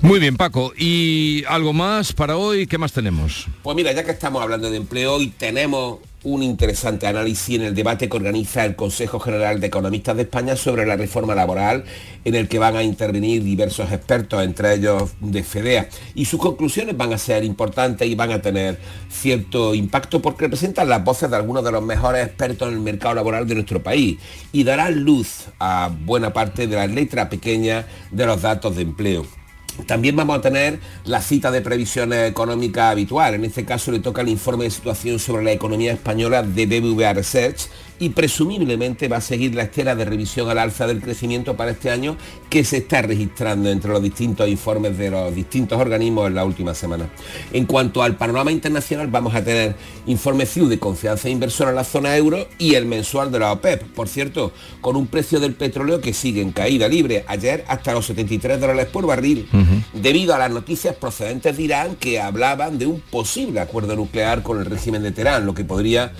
Muy bien, Paco. ¿Y algo más para hoy? ¿Qué más tenemos? Pues mira, ya que estamos hablando de empleo, hoy tenemos un interesante análisis en el debate que organiza el Consejo General de Economistas de España sobre la reforma laboral, en el que van a intervenir diversos expertos, entre ellos de FEDEA. Y sus conclusiones van a ser importantes y van a tener cierto impacto porque representan las voces de algunos de los mejores expertos en el mercado laboral de nuestro país y darán luz a buena parte de la letra pequeña de los datos de empleo. También vamos a tener la cita de previsiones económicas habitual. En este caso le toca el informe de situación sobre la economía española de BBVA Research y presumiblemente va a seguir la estela de revisión al alza del crecimiento para este año que se está registrando entre los distintos informes de los distintos organismos en la última semana. En cuanto al panorama internacional, vamos a tener informe CIU de confianza inversora en la zona euro y el mensual de la OPEP, por cierto, con un precio del petróleo que sigue en caída libre, ayer hasta los 73 dólares por barril, debido a las noticias procedentes de Irán que hablaban de un posible acuerdo nuclear con el régimen de Teherán, lo que podría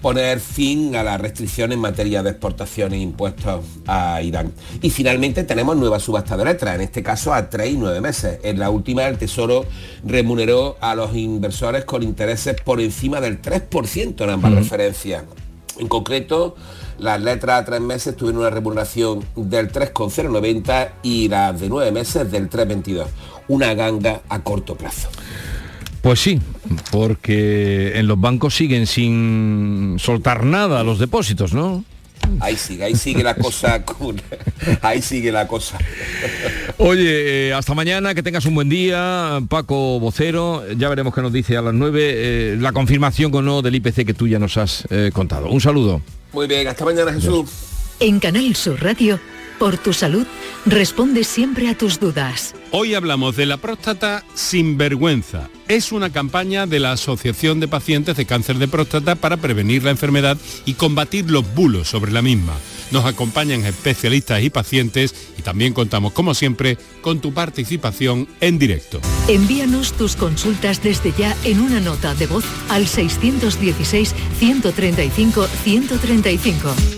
poner fin a las restricciones en materia de exportaciones e impuestos a Irán. Y finalmente tenemos nueva subasta de letras, en este caso a 3 y 9 meses. En la última el Tesoro remuneró a los inversores con intereses por encima del 3% en ambas referencias. En concreto, las letras a 3 meses tuvieron una remuneración del 3,090 y las de 9 meses del 3,22. Una ganga a corto plazo. Pues sí, porque en los bancos siguen sin soltar nada los depósitos, ¿no? Ahí sigue, ahí sigue la cosa, ahí sigue la cosa. Oye, eh, hasta mañana, que tengas un buen día, Paco Vocero, ya veremos qué nos dice a las 9, eh, la confirmación o no del IPC que tú ya nos has eh, contado. Un saludo. Muy bien, hasta mañana Jesús. En Canal Sur Radio por tu salud, responde siempre a tus dudas. Hoy hablamos de la próstata sin vergüenza. Es una campaña de la Asociación de Pacientes de Cáncer de Próstata para prevenir la enfermedad y combatir los bulos sobre la misma. Nos acompañan especialistas y pacientes y también contamos, como siempre, con tu participación en directo. Envíanos tus consultas desde ya en una nota de voz al 616-135-135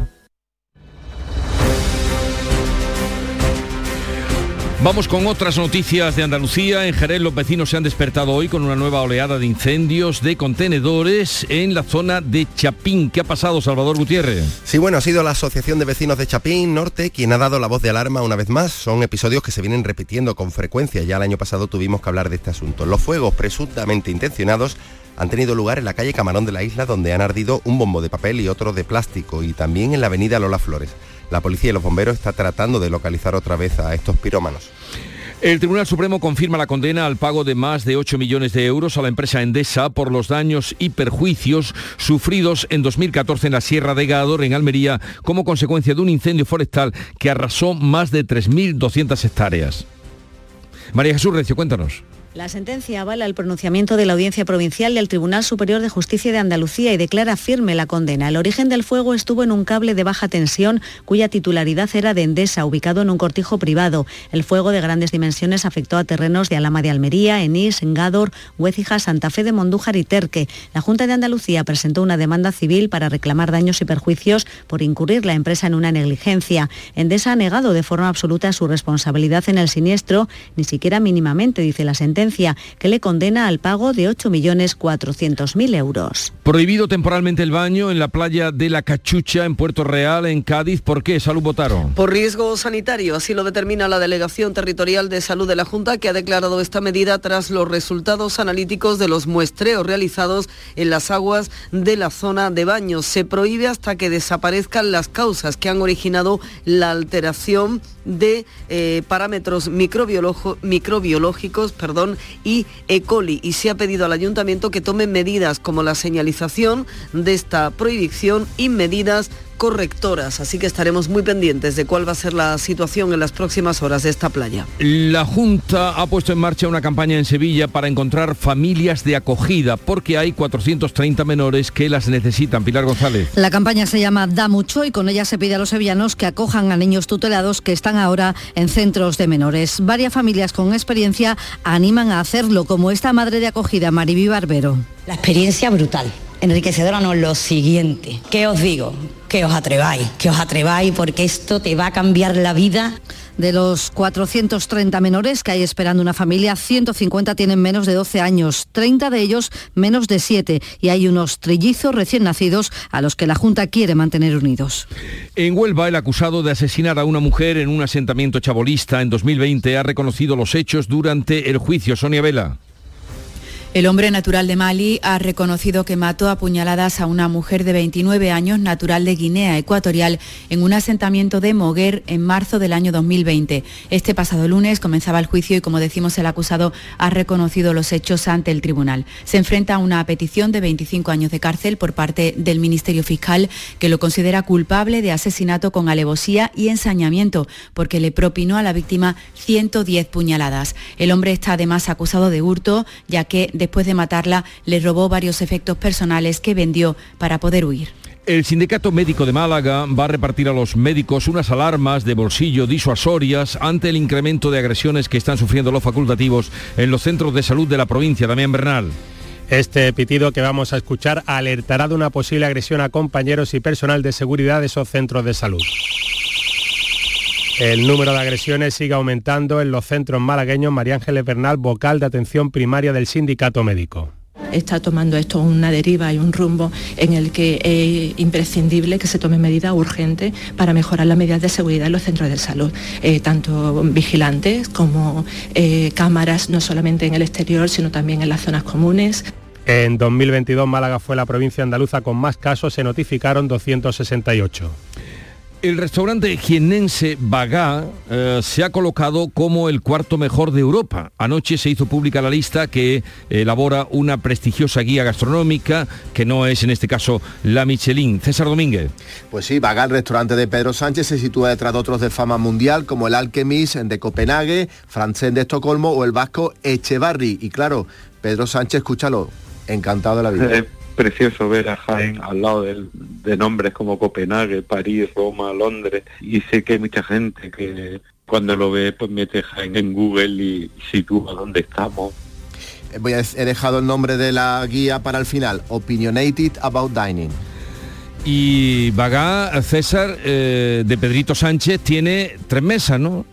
Vamos con otras noticias de Andalucía. En Jerez los vecinos se han despertado hoy con una nueva oleada de incendios de contenedores en la zona de Chapín. ¿Qué ha pasado, Salvador Gutiérrez? Sí, bueno, ha sido la Asociación de Vecinos de Chapín Norte quien ha dado la voz de alarma una vez más. Son episodios que se vienen repitiendo con frecuencia. Ya el año pasado tuvimos que hablar de este asunto. Los fuegos presuntamente intencionados han tenido lugar en la calle Camarón de la isla donde han ardido un bombo de papel y otro de plástico y también en la avenida Lola Flores. La policía y los bomberos están tratando de localizar otra vez a estos pirómanos. El Tribunal Supremo confirma la condena al pago de más de 8 millones de euros a la empresa Endesa por los daños y perjuicios sufridos en 2014 en la Sierra de Gador, en Almería, como consecuencia de un incendio forestal que arrasó más de 3.200 hectáreas. María Jesús Recio, cuéntanos. La sentencia avala el pronunciamiento de la Audiencia Provincial del Tribunal Superior de Justicia de Andalucía y declara firme la condena. El origen del fuego estuvo en un cable de baja tensión cuya titularidad era de Endesa, ubicado en un cortijo privado. El fuego de grandes dimensiones afectó a terrenos de Alama de Almería, Enís, Engador, Huécija, Santa Fe de Mondújar y Terque. La Junta de Andalucía presentó una demanda civil para reclamar daños y perjuicios por incurrir la empresa en una negligencia. Endesa ha negado de forma absoluta su responsabilidad en el siniestro, ni siquiera mínimamente, dice la sentencia que le condena al pago de 8.400.000 euros. Prohibido temporalmente el baño en la playa de La Cachucha en Puerto Real, en Cádiz. ¿Por qué? Salud votaron. Por riesgo sanitario, así lo determina la Delegación Territorial de Salud de la Junta, que ha declarado esta medida tras los resultados analíticos de los muestreos realizados en las aguas de la zona de baño. Se prohíbe hasta que desaparezcan las causas que han originado la alteración de eh, parámetros microbiológicos perdón, y E. coli y se ha pedido al ayuntamiento que tome medidas como la señalización de esta prohibición y medidas correctoras, así que estaremos muy pendientes de cuál va a ser la situación en las próximas horas de esta playa. La Junta ha puesto en marcha una campaña en Sevilla para encontrar familias de acogida, porque hay 430 menores que las necesitan. Pilar González. La campaña se llama Da Mucho y con ella se pide a los sevillanos que acojan a niños tutelados que están ahora en centros de menores. Varias familias con experiencia animan a hacerlo, como esta madre de acogida, Mariby Barbero. La experiencia brutal enriquecedora no, lo siguiente. ¿Qué os digo? Que os atreváis, que os atreváis porque esto te va a cambiar la vida. De los 430 menores que hay esperando una familia, 150 tienen menos de 12 años, 30 de ellos menos de 7 y hay unos trillizos recién nacidos a los que la Junta quiere mantener unidos. En Huelva, el acusado de asesinar a una mujer en un asentamiento chabolista en 2020 ha reconocido los hechos durante el juicio. Sonia Vela. El hombre natural de Mali ha reconocido que mató a puñaladas a una mujer de 29 años natural de Guinea Ecuatorial en un asentamiento de Moguer en marzo del año 2020. Este pasado lunes comenzaba el juicio y como decimos el acusado ha reconocido los hechos ante el tribunal. Se enfrenta a una petición de 25 años de cárcel por parte del Ministerio Fiscal que lo considera culpable de asesinato con alevosía y ensañamiento porque le propinó a la víctima 110 puñaladas. El hombre está además acusado de hurto ya que después de matarla, le robó varios efectos personales que vendió para poder huir. El Sindicato Médico de Málaga va a repartir a los médicos unas alarmas de bolsillo disuasorias ante el incremento de agresiones que están sufriendo los facultativos en los centros de salud de la provincia. Damián Bernal. Este pitido que vamos a escuchar alertará de una posible agresión a compañeros y personal de seguridad de esos centros de salud. El número de agresiones sigue aumentando en los centros malagueños. María Ángeles Bernal, vocal de atención primaria del sindicato médico está tomando esto una deriva y un rumbo en el que es imprescindible que se tomen medidas urgentes para mejorar las medidas de seguridad en los centros de salud, eh, tanto vigilantes como eh, cámaras, no solamente en el exterior, sino también en las zonas comunes. En 2022 Málaga fue la provincia andaluza con más casos, se notificaron 268. El restaurante jienense Bagá eh, se ha colocado como el cuarto mejor de Europa. Anoche se hizo pública la lista que elabora una prestigiosa guía gastronómica, que no es en este caso la Michelin. César Domínguez. Pues sí, Bagá, el restaurante de Pedro Sánchez, se sitúa detrás de otros de fama mundial, como el Alchemist de Copenhague, Francén de Estocolmo o el vasco Echevarri. Y claro, Pedro Sánchez, escúchalo, encantado de la vida. Precioso ver a Jaén al lado de, nombres como Copenhague, París, Roma, Londres y sé que hay mucha gente que cuando lo ve pues mete Jaén en Google y sitúa dónde estamos. Eh, voy a, he dejado el nombre de la guía para el final, Opinionated About Dining. Y Bagá, César, eh, de Pedrito Sánchez, tiene tres mesas, ¿no?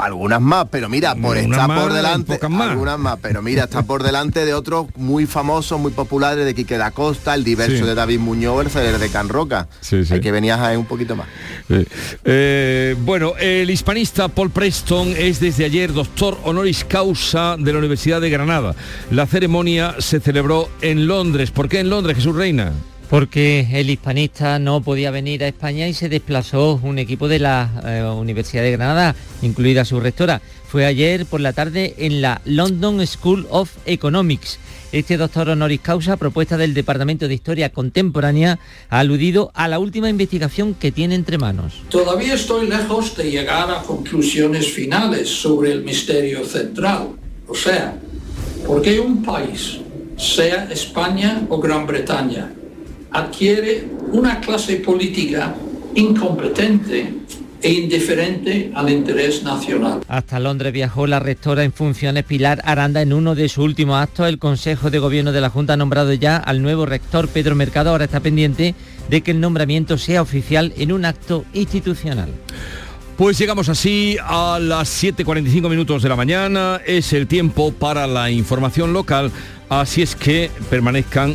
Algunas más, pero mira, por está por delante, algunas más, pero mira, está por delante de otros muy famosos, muy populares de Quique da Costa, el diverso de David Muñoz, el de Can Roca. Hay que venir a un poquito más. Eh, bueno, el hispanista Paul Preston es desde ayer doctor honoris causa de la Universidad de Granada. La ceremonia se celebró en Londres. ¿Por qué en Londres, Jesús Reina? Porque el hispanista no podía venir a España y se desplazó un equipo de la eh, Universidad de Granada, incluida su rectora. Fue ayer por la tarde en la London School of Economics. Este doctor honoris causa, propuesta del Departamento de Historia Contemporánea, ha aludido a la última investigación que tiene entre manos. Todavía estoy lejos de llegar a conclusiones finales sobre el misterio central O sea, porque un país, sea España o Gran Bretaña, adquiere una clase política incompetente e indiferente al interés nacional. Hasta Londres viajó la rectora en funciones Pilar Aranda en uno de sus últimos actos. El Consejo de Gobierno de la Junta ha nombrado ya al nuevo rector Pedro Mercado. Ahora está pendiente de que el nombramiento sea oficial en un acto institucional. Pues llegamos así a las 7.45 minutos de la mañana. Es el tiempo para la información local. Así es que permanezcan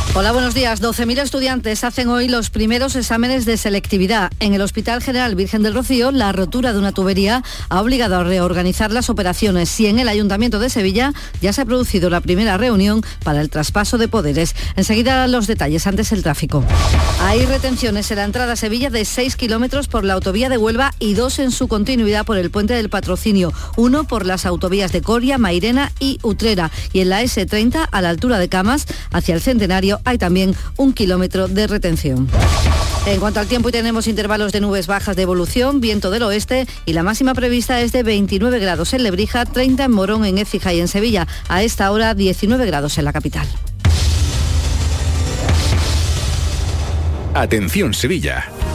Hola, buenos días. 12.000 estudiantes hacen hoy los primeros exámenes de selectividad. En el Hospital General Virgen del Rocío, la rotura de una tubería ha obligado a reorganizar las operaciones y en el Ayuntamiento de Sevilla ya se ha producido la primera reunión para el traspaso de poderes. Enseguida los detalles, antes el tráfico. Hay retenciones en la entrada a Sevilla de 6 kilómetros por la autovía de Huelva y dos en su continuidad por el puente del patrocinio. Uno por las autovías de Coria, Mairena y Utrera. Y en la S30, a la altura de Camas, hacia el Centenario, hay también un kilómetro de retención. En cuanto al tiempo, tenemos intervalos de nubes bajas de evolución, viento del oeste y la máxima prevista es de 29 grados en Lebrija, 30 en Morón, en Écija y en Sevilla. A esta hora 19 grados en la capital. Atención Sevilla.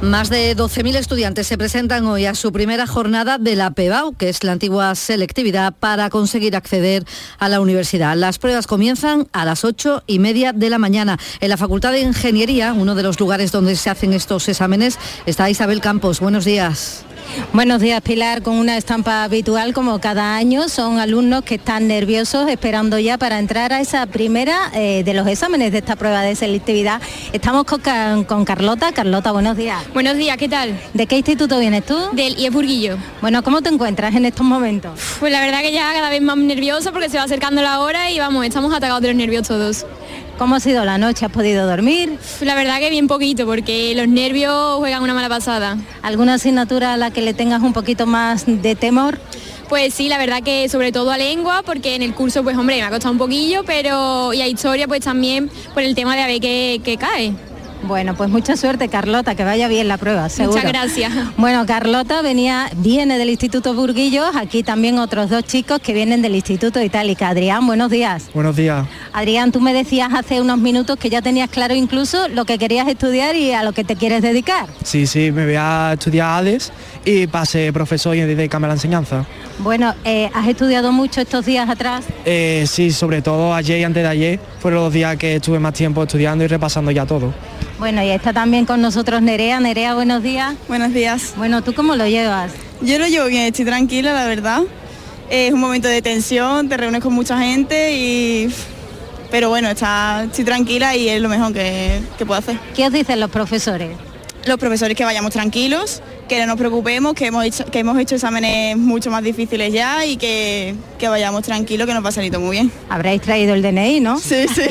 Más de 12.000 estudiantes se presentan hoy a su primera jornada de la PEBAU, que es la antigua selectividad para conseguir acceder a la universidad. Las pruebas comienzan a las 8 y media de la mañana. En la Facultad de Ingeniería, uno de los lugares donde se hacen estos exámenes, está Isabel Campos. Buenos días. Buenos días, Pilar. Con una estampa habitual como cada año, son alumnos que están nerviosos esperando ya para entrar a esa primera eh, de los exámenes de esta prueba de selectividad. Estamos con, con, Carlota. Carlota, buenos días. Buenos días, ¿qué tal? ¿De qué instituto vienes tú? Del IEF Burguillo. Bueno, ¿cómo te encuentras en estos momentos? Pues la verdad que ya cada vez más nervioso porque se va acercando la hora y vamos, estamos atacados de los nervios todos. ¿Cómo ha sido la noche? ¿Has podido dormir? La verdad que bien poquito, porque los nervios juegan una mala pasada. ¿Alguna asignatura a la que le tengas un poquito más de temor? Pues sí, la verdad que sobre todo a lengua, porque en el curso, pues hombre, me ha costado un poquillo, pero y a historia, pues también por el tema de a ver qué, qué cae. Bueno, pues mucha suerte, Carlota, que vaya bien la prueba, seguro. Muchas gracias. Bueno, Carlota venía, viene del Instituto Burguillos, aquí también otros dos chicos que vienen del Instituto Itálica. Adrián, buenos días. Buenos días. Adrián, tú me decías hace unos minutos que ya tenías claro incluso lo que querías estudiar y a lo que te quieres dedicar. Sí, sí, me voy a estudiar ADES y pase profesor y dedicarme a la enseñanza. Bueno, eh, ¿has estudiado mucho estos días atrás? Eh, sí, sobre todo ayer y antes de ayer fueron los días que estuve más tiempo estudiando y repasando ya todo. Bueno, y está también con nosotros Nerea. Nerea, buenos días. Buenos días. Bueno, ¿tú cómo lo llevas? Yo lo llevo bien, estoy tranquila, la verdad. Es un momento de tensión, te reúnes con mucha gente y... Pero bueno, está, estoy tranquila y es lo mejor que, que puedo hacer. ¿Qué os dicen los profesores? Los profesores que vayamos tranquilos, que no nos preocupemos, que hemos hecho, que hemos hecho exámenes mucho más difíciles ya y que, que vayamos tranquilos, que nos va a salir todo muy bien. Habréis traído el DNI, ¿no? Sí, sí.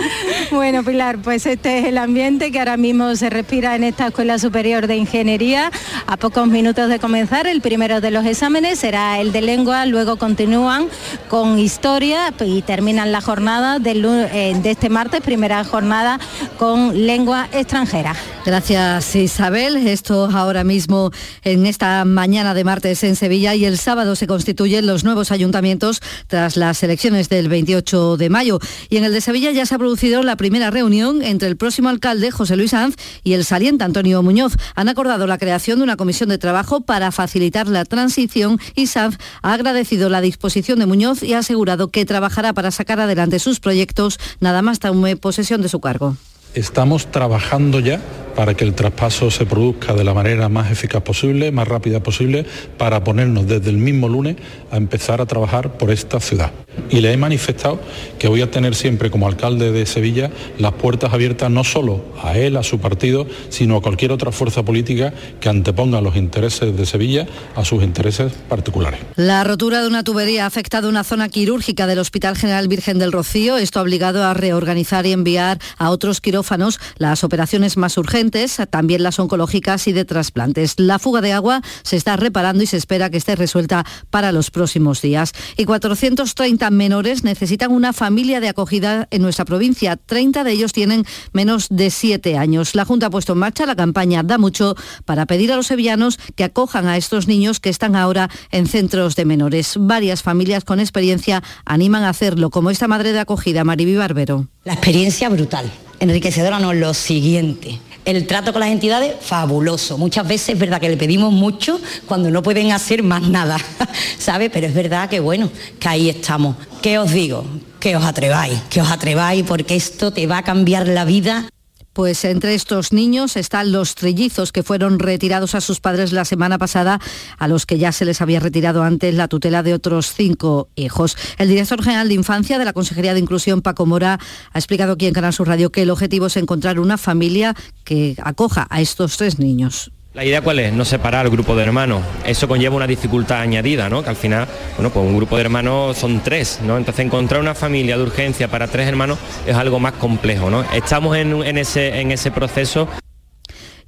bueno, Pilar, pues este es el ambiente que ahora mismo se respira en esta Escuela Superior de Ingeniería. A pocos minutos de comenzar, el primero de los exámenes será el de lengua, luego continúan con historia y terminan la jornada de, eh, de este martes, primera jornada con lengua extranjera. Gracias Isabel. Esto ahora mismo en esta mañana de martes en Sevilla y el sábado se constituyen los nuevos ayuntamientos tras las elecciones del 28 de mayo. Y en el de Sevilla ya se ha producido la primera reunión entre el próximo alcalde, José Luis Sanz, y el saliente Antonio Muñoz. Han acordado la creación de una comisión de trabajo para facilitar la transición y Sanz ha agradecido la disposición de Muñoz y ha asegurado que trabajará para sacar adelante sus proyectos nada más tome posesión de su cargo. Estamos trabajando ya para que el traspaso se produzca de la manera más eficaz posible, más rápida posible, para ponernos desde el mismo lunes a empezar a trabajar por esta ciudad. Y le he manifestado que voy a tener siempre como alcalde de Sevilla las puertas abiertas no solo a él, a su partido, sino a cualquier otra fuerza política que anteponga los intereses de Sevilla a sus intereses particulares. La rotura de una tubería ha afectado una zona quirúrgica del Hospital General Virgen del Rocío. Esto ha obligado a reorganizar y enviar a otros quirófanos las operaciones más urgentes, también las oncológicas y de trasplantes. La fuga de agua se está reparando y se espera que esté resuelta para los próximos días. Y 430 menores necesitan una familia de acogida en nuestra provincia. 30 de ellos tienen menos de 7 años. La Junta ha puesto en marcha la campaña Da Mucho para pedir a los sevillanos que acojan a estos niños que están ahora en centros de menores. Varias familias con experiencia animan a hacerlo, como esta madre de acogida, Mariby Barbero. La experiencia brutal, enriquecedora no, lo siguiente. El trato con las entidades, fabuloso. Muchas veces es verdad que le pedimos mucho cuando no pueden hacer más nada, ¿sabe? Pero es verdad que bueno, que ahí estamos. ¿Qué os digo? Que os atreváis, que os atreváis porque esto te va a cambiar la vida. Pues entre estos niños están los trillizos que fueron retirados a sus padres la semana pasada, a los que ya se les había retirado antes la tutela de otros cinco hijos. El director general de Infancia de la Consejería de Inclusión, Paco Mora, ha explicado aquí en Canal Sur Radio que el objetivo es encontrar una familia que acoja a estos tres niños. La idea cuál es? No separar el grupo de hermanos. Eso conlleva una dificultad añadida, ¿no? Que al final, bueno, pues un grupo de hermanos son tres, ¿no? Entonces encontrar una familia de urgencia para tres hermanos es algo más complejo, ¿no? Estamos en, ese, en ese proceso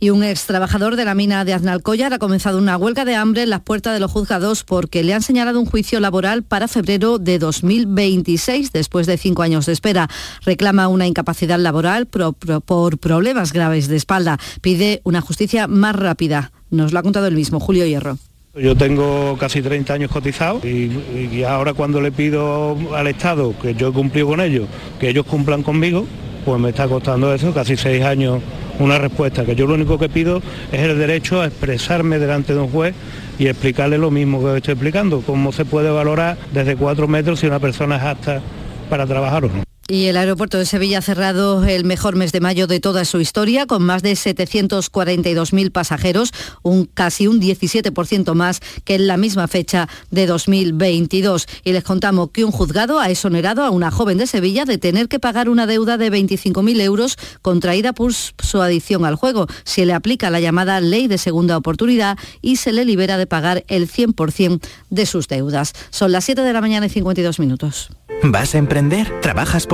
y un ex trabajador de la mina de Aznalcóllar ha comenzado una huelga de hambre en las puertas de los juzgados porque le han señalado un juicio laboral para febrero de 2026, después de cinco años de espera. Reclama una incapacidad laboral por, problemas graves de espalda. Pide una justicia más rápida. Nos lo ha contado el mismo, Julio Hierro. Yo tengo casi 30 años cotizados y, y, ahora cuando le pido al Estado que yo he cumplido con ellos, que ellos cumplan conmigo, pues me está costando eso, casi seis años una respuesta, que yo lo único que pido es el derecho a expresarme delante de un juez y explicarle lo mismo que estoy explicando, cómo se puede valorar desde cuatro metros si una persona es apta para trabajar o no. Y el aeropuerto de Sevilla ha cerrado el mejor mes de mayo de toda su historia, con más de 742.000 pasajeros, un casi un 17% más que en la misma fecha de 2022. Y les contamos que un juzgado ha exonerado a una joven de Sevilla de tener que pagar una deuda de 25.000 euros contraída por su adicción al juego. Se le aplica la llamada ley de segunda oportunidad y se le libera de pagar el 100% de sus deudas. Son las 7 de la mañana y 52 minutos. ¿Vas a emprender? ¿Trabajas por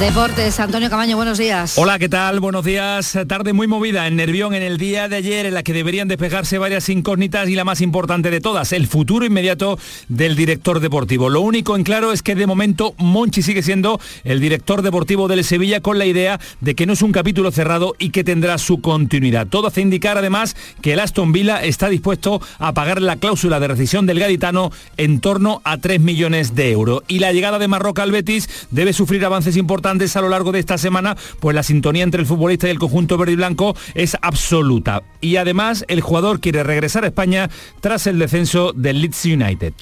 Deportes, Antonio Camaño, buenos días. Hola, ¿qué tal? Buenos días. Tarde muy movida en Nervión en el día de ayer en la que deberían despejarse varias incógnitas y la más importante de todas, el futuro inmediato del director deportivo. Lo único en claro es que de momento Monchi sigue siendo el director deportivo del Sevilla con la idea de que no es un capítulo cerrado y que tendrá su continuidad. Todo hace indicar además que el Aston Villa está dispuesto a pagar la cláusula de rescisión del gaditano en torno a 3 millones de euros. Y la llegada de Marroca al Betis debe sufrir avances importantes a lo largo de esta semana, pues la sintonía entre el futbolista y el conjunto verde y blanco es absoluta. Y además el jugador quiere regresar a España tras el descenso del Leeds United.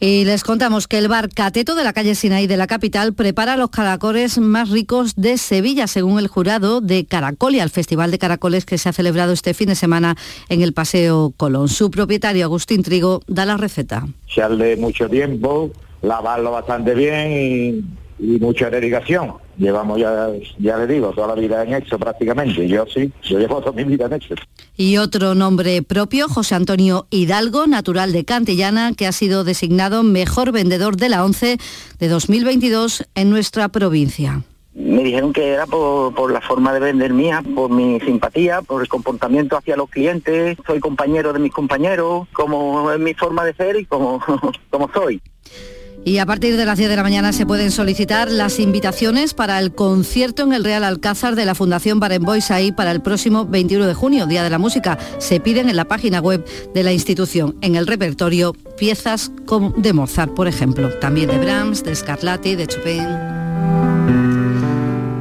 Y les contamos que el bar Cateto de la calle Sinaí de la capital prepara los caracoles más ricos de Sevilla, según el jurado de Caracolia, el Festival de Caracoles que se ha celebrado este fin de semana en el Paseo Colón. Su propietario, Agustín Trigo, da la receta. Se de mucho tiempo, lavarlo bastante bien y, y mucha dedicación. Llevamos ya, ya le digo, toda la vida en hecho prácticamente. Yo sí, yo llevo toda mi vida en hecho. Y otro nombre propio, José Antonio Hidalgo, natural de Cantillana, que ha sido designado mejor vendedor de la ONCE de 2022 en nuestra provincia. Me dijeron que era por, por, la forma de vender mía, por mi simpatía, por el comportamiento hacia los clientes, soy compañero de mis compañeros, como es mi forma de ser y como, como soy. Y a partir de las 10 de la mañana se pueden solicitar las invitaciones para el concierto en el Real Alcázar de la Fundación Barenbois ahí para el próximo 21 de junio, Día de la Música. Se piden en la página web de la institución. En el repertorio, piezas de Mozart, por ejemplo. También de Brahms, de Scarlatti, de Chopin.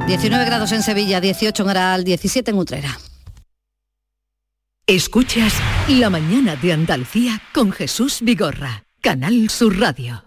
19 grados en Sevilla, 18 en Aral, 17 en Utrera. Escuchas La mañana de Andalucía con Jesús Vigorra, Canal Sur Radio.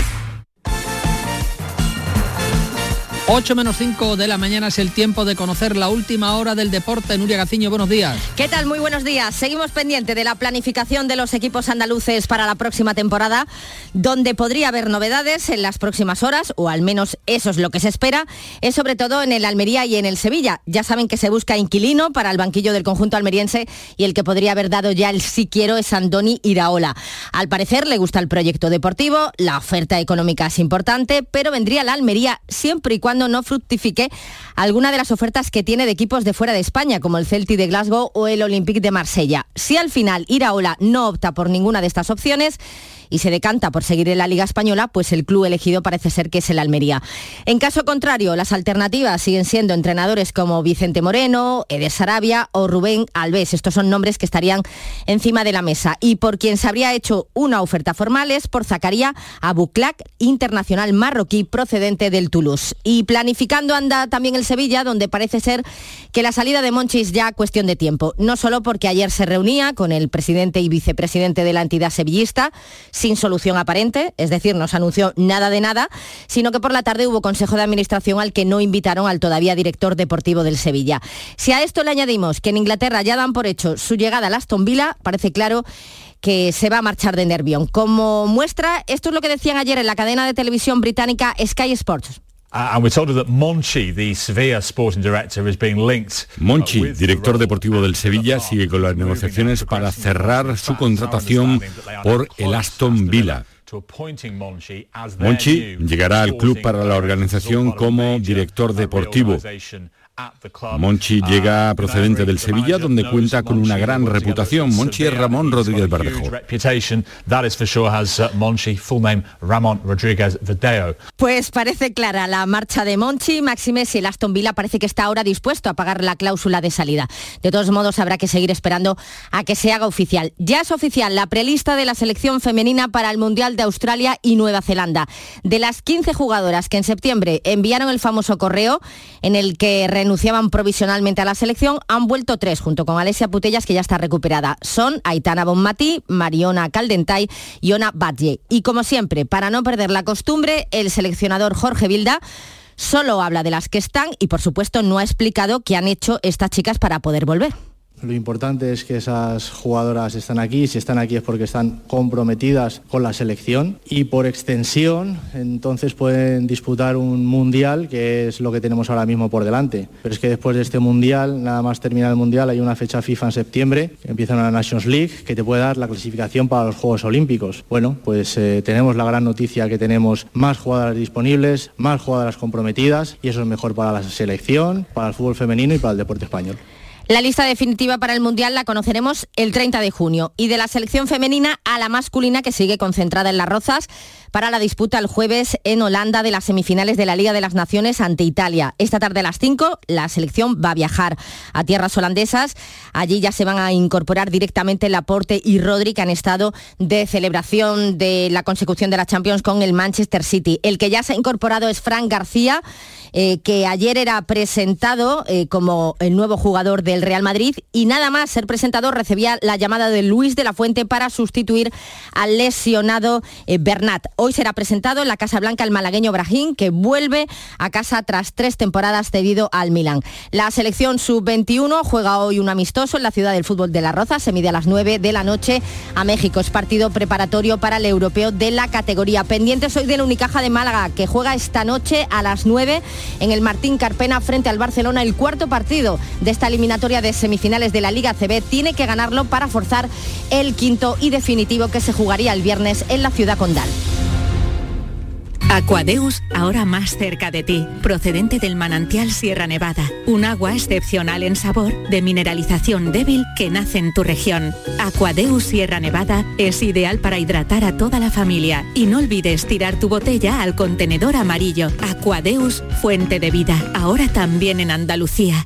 8 menos 5 de la mañana es el tiempo de conocer la última hora del deporte. Nuria Gaciño, buenos días. ¿Qué tal? Muy buenos días. Seguimos pendiente de la planificación de los equipos andaluces para la próxima temporada, donde podría haber novedades en las próximas horas, o al menos eso es lo que se espera, es sobre todo en el Almería y en el Sevilla. Ya saben que se busca inquilino para el banquillo del conjunto almeriense y el que podría haber dado ya el sí quiero es Andoni Iraola. Al parecer le gusta el proyecto deportivo, la oferta económica es importante, pero vendría la Almería siempre y cuando no fructifique alguna de las ofertas que tiene de equipos de fuera de España, como el Celtic de Glasgow o el Olympique de Marsella. Si al final Iraola no opta por ninguna de estas opciones, y se decanta por seguir en la Liga Española, pues el club elegido parece ser que es el Almería. En caso contrario, las alternativas siguen siendo entrenadores como Vicente Moreno, Eder Sarabia o Rubén Alves. Estos son nombres que estarían encima de la mesa. Y por quien se habría hecho una oferta formal es por Zacaría Abuclac, internacional marroquí procedente del Toulouse. Y planificando anda también el Sevilla, donde parece ser que la salida de Monchi es ya cuestión de tiempo. No solo porque ayer se reunía con el presidente y vicepresidente de la entidad sevillista, sin solución aparente, es decir, no se anunció nada de nada, sino que por la tarde hubo consejo de administración al que no invitaron al todavía director deportivo del Sevilla. Si a esto le añadimos que en Inglaterra ya dan por hecho su llegada a Aston Villa, parece claro que se va a marchar de Nervión. Como muestra, esto es lo que decían ayer en la cadena de televisión británica Sky Sports. Monchi, director deportivo del Sevilla, sigue con las negociaciones para cerrar su contratación por el Aston Villa. Monchi llegará al club para la organización como director deportivo. Monchi llega procedente del Sevilla, donde cuenta con una gran reputación. Monchi es Ramón Rodríguez Verdejo. Pues parece clara la marcha de Monchi. Maximes y el Aston Villa parece que está ahora dispuesto a pagar la cláusula de salida. De todos modos, habrá que seguir esperando a que se haga oficial. Ya es oficial la prelista de la selección femenina para el Mundial de Australia y Nueva Zelanda. De las 15 jugadoras que en septiembre enviaron el famoso correo en el que renunciaban provisionalmente a la selección, han vuelto tres, junto con Alesia Putellas, que ya está recuperada. Son Aitana Bonmatí, Mariona Caldentay y Ona Batlle. Y como siempre, para no perder la costumbre, el seleccionador Jorge Vilda solo habla de las que están y, por supuesto, no ha explicado qué han hecho estas chicas para poder volver. Lo importante es que esas jugadoras están aquí, si están aquí es porque están comprometidas con la selección y por extensión entonces pueden disputar un mundial que es lo que tenemos ahora mismo por delante. Pero es que después de este mundial, nada más terminar el mundial, hay una fecha FIFA en septiembre, que empieza una Nations League, que te puede dar la clasificación para los Juegos Olímpicos. Bueno, pues eh, tenemos la gran noticia que tenemos más jugadoras disponibles, más jugadoras comprometidas y eso es mejor para la selección, para el fútbol femenino y para el deporte español. La lista definitiva para el Mundial la conoceremos el 30 de junio y de la selección femenina a la masculina que sigue concentrada en las Rozas para la disputa el jueves en Holanda de las semifinales de la Liga de las Naciones ante Italia. Esta tarde a las 5 la selección va a viajar a tierras holandesas. Allí ya se van a incorporar directamente Laporte y Rodri que han estado de celebración de la consecución de la Champions con el Manchester City. El que ya se ha incorporado es Frank García eh, que ayer era presentado eh, como el nuevo jugador del Real Madrid y nada más ser presentado recibía la llamada de Luis de la Fuente para sustituir al lesionado eh, Bernat. Hoy será presentado en la Casa Blanca el malagueño Brahim, que vuelve a casa tras tres temporadas cedido al Milán. La selección sub-21 juega hoy un amistoso en la ciudad del fútbol de La Roza, se mide a las 9 de la noche a México. Es partido preparatorio para el europeo de la categoría. Pendiente hoy del Unicaja de Málaga, que juega esta noche a las 9 en el Martín Carpena frente al Barcelona, el cuarto partido de esta eliminatoria de semifinales de la Liga CB. Tiene que ganarlo para forzar el quinto y definitivo que se jugaría el viernes en la ciudad condal. Aquadeus, ahora más cerca de ti, procedente del manantial Sierra Nevada, un agua excepcional en sabor, de mineralización débil que nace en tu región. Aquadeus Sierra Nevada es ideal para hidratar a toda la familia y no olvides tirar tu botella al contenedor amarillo. Aquadeus, fuente de vida, ahora también en Andalucía.